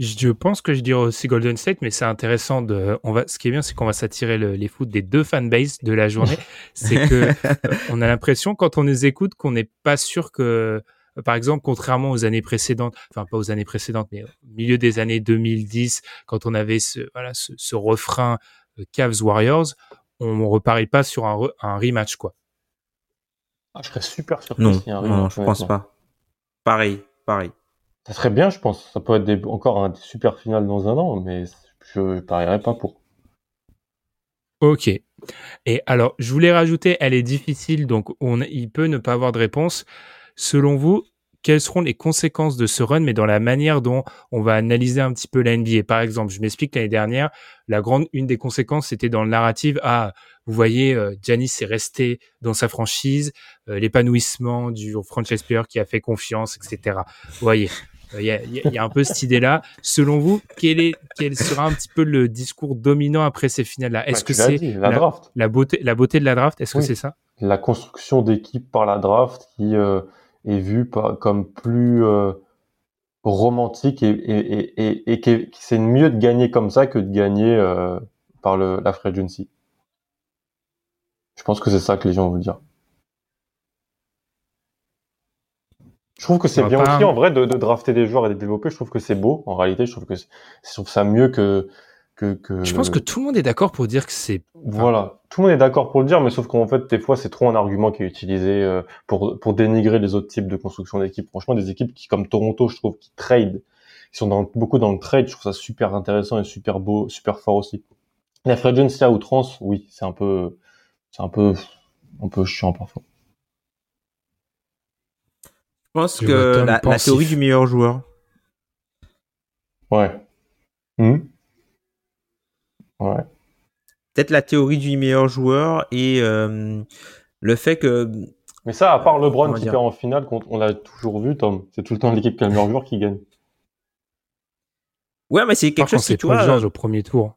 [SPEAKER 2] Je pense que je dirais aussi Golden State, mais c'est intéressant de. On va. Ce qui est bien, c'est qu'on va s'attirer le- les foot des deux fanbases de la journée. c'est que euh, on a l'impression quand on les écoute qu'on n'est pas sûr que, par exemple, contrairement aux années précédentes, enfin pas aux années précédentes, mais au milieu des années 2010, quand on avait ce voilà ce, ce refrain Cavs Warriors, on reparie pas sur un, re- un rematch quoi.
[SPEAKER 3] Ah, je serais super surpris
[SPEAKER 4] Non,
[SPEAKER 3] s'il y a un
[SPEAKER 4] non,
[SPEAKER 3] rematch,
[SPEAKER 4] je pense pas. Pareil, pareil.
[SPEAKER 3] Ça serait bien, je pense. Ça peut être des, encore un super final dans un an, mais je parierais pas pour.
[SPEAKER 2] Ok. Et alors, je voulais rajouter, elle est difficile, donc on, il peut ne pas avoir de réponse. Selon vous, quelles seront les conséquences de ce run, mais dans la manière dont on va analyser un petit peu la NBA Par exemple, je m'explique l'année dernière, la grande, une des conséquences, c'était dans le narrative, ah, vous voyez, euh, Giannis est resté dans sa franchise, euh, l'épanouissement du franchise player qui a fait confiance, etc. Vous voyez, il y, a, il y a- un peu cette idée-là. Selon vous, quel, est, quel sera un petit peu le discours dominant après ces finales-là? Est-ce
[SPEAKER 3] Bah,
[SPEAKER 2] que c'est
[SPEAKER 3] la
[SPEAKER 2] la-
[SPEAKER 3] draft.
[SPEAKER 2] la beauté, la beauté de la draft? Est-ce que c'est ça?
[SPEAKER 3] La construction d'équipe par la draft qui euh, est par- comme plus euh, romantique et, et, et, et, qui c'est mieux de gagner comme ça que de gagner euh, par le, la free agency. Je pense que c'est ça que les gens veulent dire. Je trouve que c'est bien
[SPEAKER 2] pas-
[SPEAKER 3] aussi en vrai de, de drafter des joueurs et de les développer. Je trouve que c'est beau. En réalité, je trouve que je trouve ça mieux que que, que
[SPEAKER 2] Je pense que tout le monde est d'accord pour dire que c'est.
[SPEAKER 3] voilà, tout le monde est d'accord pour le dire, mais sauf qu'en fait, des fois, c'est trop un argument qui est utilisé euh, pour pour dénigrer les autres types de construction d'équipes. Franchement, des équipes qui, comme Toronto, je trouve, qui trade, qui sont dans, beaucoup dans le trade, je trouve ça super intéressant et super beau, super fort aussi. La free agency à outrance, oui, c'est un peu, c'est un peu, un peu chiant parfois.
[SPEAKER 4] Je pense que la, la théorie du meilleur joueur.
[SPEAKER 3] Ouais. Hmm? Ouais.
[SPEAKER 4] Peut-être la théorie du meilleur joueur et euh, le fait que
[SPEAKER 3] Mais ça, à part LeBron
[SPEAKER 4] Comment
[SPEAKER 3] qui perd en finale, on l'a toujours vu, Tom. C'est tout le temps l'équipe qui a le meilleur joueur qui gagne.
[SPEAKER 4] ouais mais c'est quelque
[SPEAKER 2] Par
[SPEAKER 4] chose qui
[SPEAKER 2] c'est
[SPEAKER 4] tu vois
[SPEAKER 2] George au premier tour.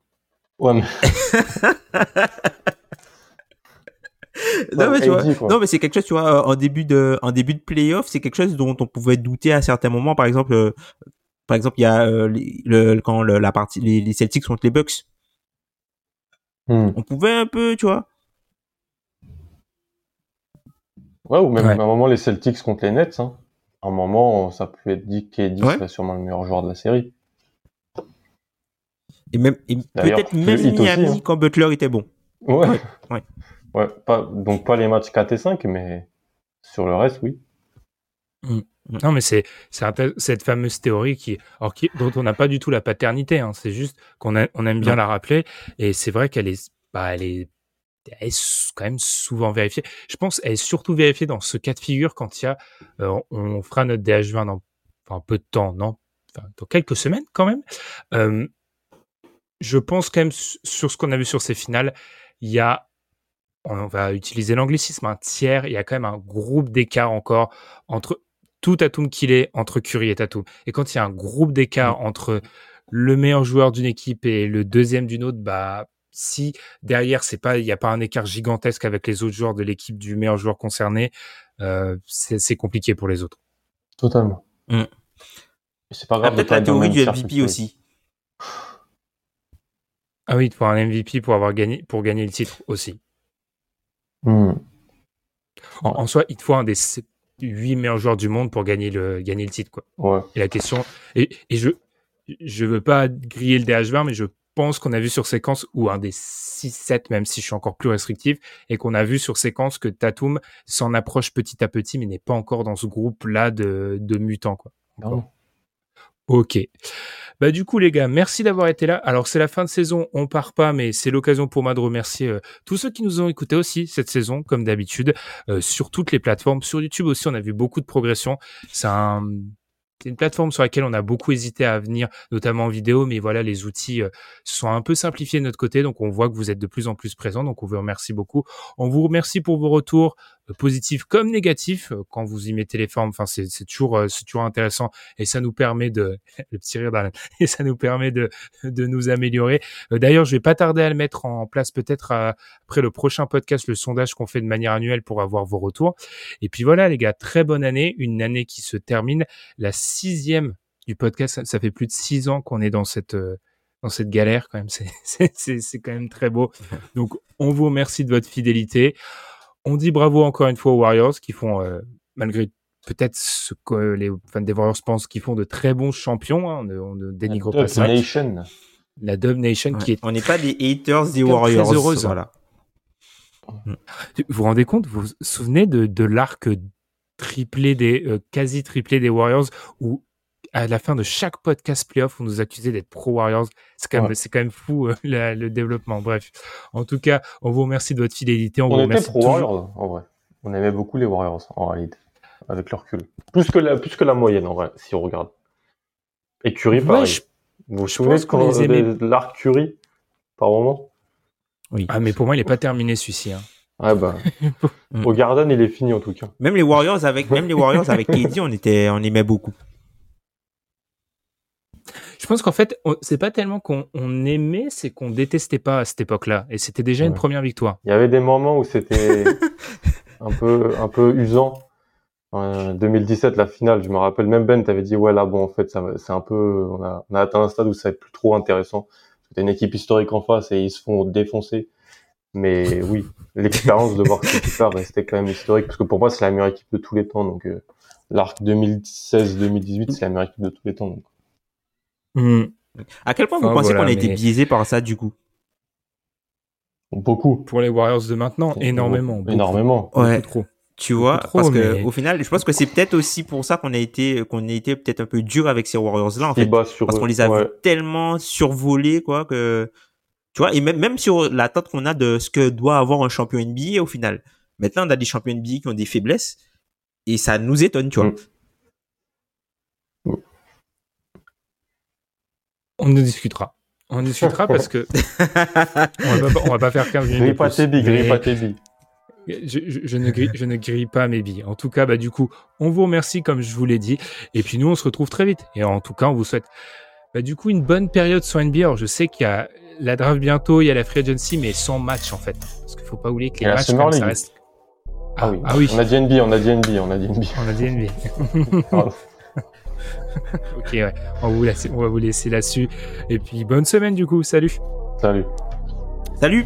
[SPEAKER 3] Ouais, mais
[SPEAKER 4] non mais tu vois non mais c'est quelque chose tu vois en début de en début de playoff c'est quelque chose dont on pouvait douter à certains moments par exemple euh, par exemple il y a euh, le, quand le- la partie les, les Celtics contre les Bucks
[SPEAKER 3] Hmm.
[SPEAKER 4] on pouvait un peu tu vois
[SPEAKER 3] Ouais, ou même
[SPEAKER 2] Ouais.
[SPEAKER 3] à un moment les Celtics contre les Nets. Hein. À un moment, ça peut être dit qu'Eddie
[SPEAKER 4] Ouais.
[SPEAKER 3] serait sûrement le meilleur joueur de la série.
[SPEAKER 4] et même et peut-être même
[SPEAKER 3] aussi,
[SPEAKER 4] Miami
[SPEAKER 3] hein.
[SPEAKER 4] quand Butler était bon
[SPEAKER 3] Ouais.
[SPEAKER 4] Ouais, ouais.
[SPEAKER 3] Ouais, pas, donc pas les matchs 4 et 5, mais sur le reste, oui.
[SPEAKER 2] Non, mais c'est cette fameuse théorie qui, alors qui, dont on n'a pas du tout la paternité. Hein, c'est juste qu'on on aime bien la rappeler. Et c'est vrai qu'elle est, bah, elle est, elle est quand même souvent vérifiée. Je pense elle est surtout vérifiée dans ce cas de figure quand il y a, euh, on fera notre DH20 dans enfin, peu de temps, non, enfin, dans quelques semaines quand même. Euh, je pense quand même su- sur ce qu'on a vu sur ces finales, il y a, on va utiliser l'anglicisme, un tiers, il y a quand même un groupe d'écart encore entre tout Tatum qu'il est entre Curry et Tatum. Et quand il y a un groupe d'écart entre le meilleur joueur d'une équipe et le deuxième d'une autre, bah si derrière c'est pas il y a pas un écart gigantesque avec les autres joueurs de l'équipe du meilleur joueur concerné, euh, c'est compliqué pour les autres.
[SPEAKER 3] Totalement. Et C'est pas
[SPEAKER 4] Ah,
[SPEAKER 3] grave de
[SPEAKER 4] peut-être la théorie du MVP aussi
[SPEAKER 2] Ah oui, pour un MVP pour avoir gagné pour gagner le titre aussi.
[SPEAKER 3] Hmm.
[SPEAKER 2] En, en soi, il te faut un des sept- huit meilleurs joueurs du monde pour gagner le gagner le titre quoi.
[SPEAKER 3] Ouais.
[SPEAKER 2] Et la question, et, et je je veux pas griller le DH20, mais je pense qu'on a vu sur séquence, ou un des 6-7, même si je suis encore plus restrictif, et qu'on a vu sur séquence que Tatum s'en approche petit à petit, mais n'est pas encore dans ce groupe-là de, de mutants. Quoi.
[SPEAKER 3] Non.
[SPEAKER 2] Ok. Bah du coup les gars, merci d'avoir été là. Alors c'est la fin de saison, on part pas, mais c'est l'occasion pour moi de remercier euh, tous ceux qui nous ont écoutés aussi cette saison, comme d'habitude, euh, sur toutes les plateformes. Sur YouTube aussi, on a vu beaucoup de progression. C'est un c'est une plateforme sur laquelle on a beaucoup hésité à venir, notamment en vidéo, mais voilà, les outils euh, sont un peu simplifiés de notre côté, donc on voit que vous êtes de plus en plus présents, donc on vous remercie beaucoup. On vous remercie pour vos retours positifs comme négatifs quand vous y mettez les formes. Enfin, c'est c'est toujours c'est toujours intéressant et ça nous permet de le petit rire et ça nous permet de de nous améliorer. D'ailleurs, je vais pas tarder à le mettre en place peut-être après le prochain podcast, le sondage qu'on fait de manière annuelle pour avoir vos retours. Et puis voilà, les gars, très bonne année, une année qui se termine, la sixième du podcast. Ça, fait plus de six ans qu'on est dans cette euh, dans cette galère quand même. C'est quand même très beau. Donc on vous remercie de votre fidélité. On dit bravo encore une fois aux Warriors qui font euh, malgré peut-être ce que les fans des Warriors pensent qu'ils font de très bons champions. Hein. On, ne, dénigre pas ça.
[SPEAKER 3] Nation.
[SPEAKER 2] La Dub Nation qui est.
[SPEAKER 4] On n'est pas des haters des Warriors.
[SPEAKER 2] Très heureuse. Voilà. Vous vous rendez compte Vous vous souvenez de, de l'arc triplé des euh, quasi triplé des Warriors où à la fin de chaque podcast playoff, on nous accusait d'être pro Warriors. C'est quand même, c'est quand même fou euh, le développement. Bref, en tout cas, on vous remercie de votre fidélité.
[SPEAKER 3] On, était pro Warriors en vrai. On aimait beaucoup les Warriors en réalité, avec leur recul. Plus que la, plus que la moyenne en vrai, si on regarde. Et Curry, pareil. vous vous souvenez de l'arc Curry par moment?
[SPEAKER 2] Oui. Ah mais pour moi, il n'est pas terminé celui-ci. Hein.
[SPEAKER 3] Ouais bah. Au Garden, il est fini en tout cas.
[SPEAKER 4] Même les Warriors avec, même les Warriors avec KD, on était, on aimait beaucoup.
[SPEAKER 2] Je pense qu'en fait, c'est pas tellement qu'on aimait, c'est qu'on détestait pas à cette époque-là. Et c'était déjà une première victoire.
[SPEAKER 3] Il y avait des moments où c'était un peu, un peu usant. En 2017, la finale, je me rappelle même Ben, t'avais dit ouais là bon en fait c'est un peu, on a, on a atteint un stade où ça va être plus trop intéressant. C'était une équipe historique en face et ils se font défoncer. Mais oui, l'expérience de voir cette équipe-là restait quand même historique parce que pour moi c'est la meilleure équipe de tous les temps. Donc euh, l'arc 2016-2018 c'est la meilleure équipe de tous les temps. Donc.
[SPEAKER 4] Hmm. À quel point vous pensez qu'on a été biaisé par ça du coup?
[SPEAKER 3] Beaucoup.
[SPEAKER 2] Pour les Warriors de maintenant, énormément.
[SPEAKER 3] Énormément.
[SPEAKER 4] Ouais. trop. Tu vois, parce que au final, je pense que c'est peut-être aussi pour ça qu'on a été qu'on a été peut-être un peu dur avec ces Warriors là en fait, parce qu'on les a tellement survolés quoi que tu vois et même même sur l'attente qu'on a de ce que doit avoir un champion NBA au final. Maintenant, on a des champions NBA qui ont des faiblesses et ça nous étonne, tu vois. Mm.
[SPEAKER 2] On en discutera. On en discutera parce que on, va pas, va pas faire 15 minutes.
[SPEAKER 3] Grille pas tes billes, grille pas tes billes.
[SPEAKER 2] Je, je, ne grille, je ne grille pas mes billes. En tout cas, bah, du coup, on vous remercie comme je vous l'ai dit. Et puis nous, on se retrouve très vite. Et en tout cas, on vous souhaite bah, du coup une bonne période sur NBA. Alors, je sais qu'il y a la draft bientôt, il y a la free agency, mais sans match en fait. Parce qu'il faut pas oublier que les matchs, comme ça reste.
[SPEAKER 3] Ah, oui. ah oui. On a dit NBA, on a dit NBA, on a dit NBA.
[SPEAKER 2] On a dit NBA. ok, ouais. On, vous laisse, on va vous laisser là-dessus. Et puis, bonne semaine du coup. Salut.
[SPEAKER 3] Salut.
[SPEAKER 4] Salut.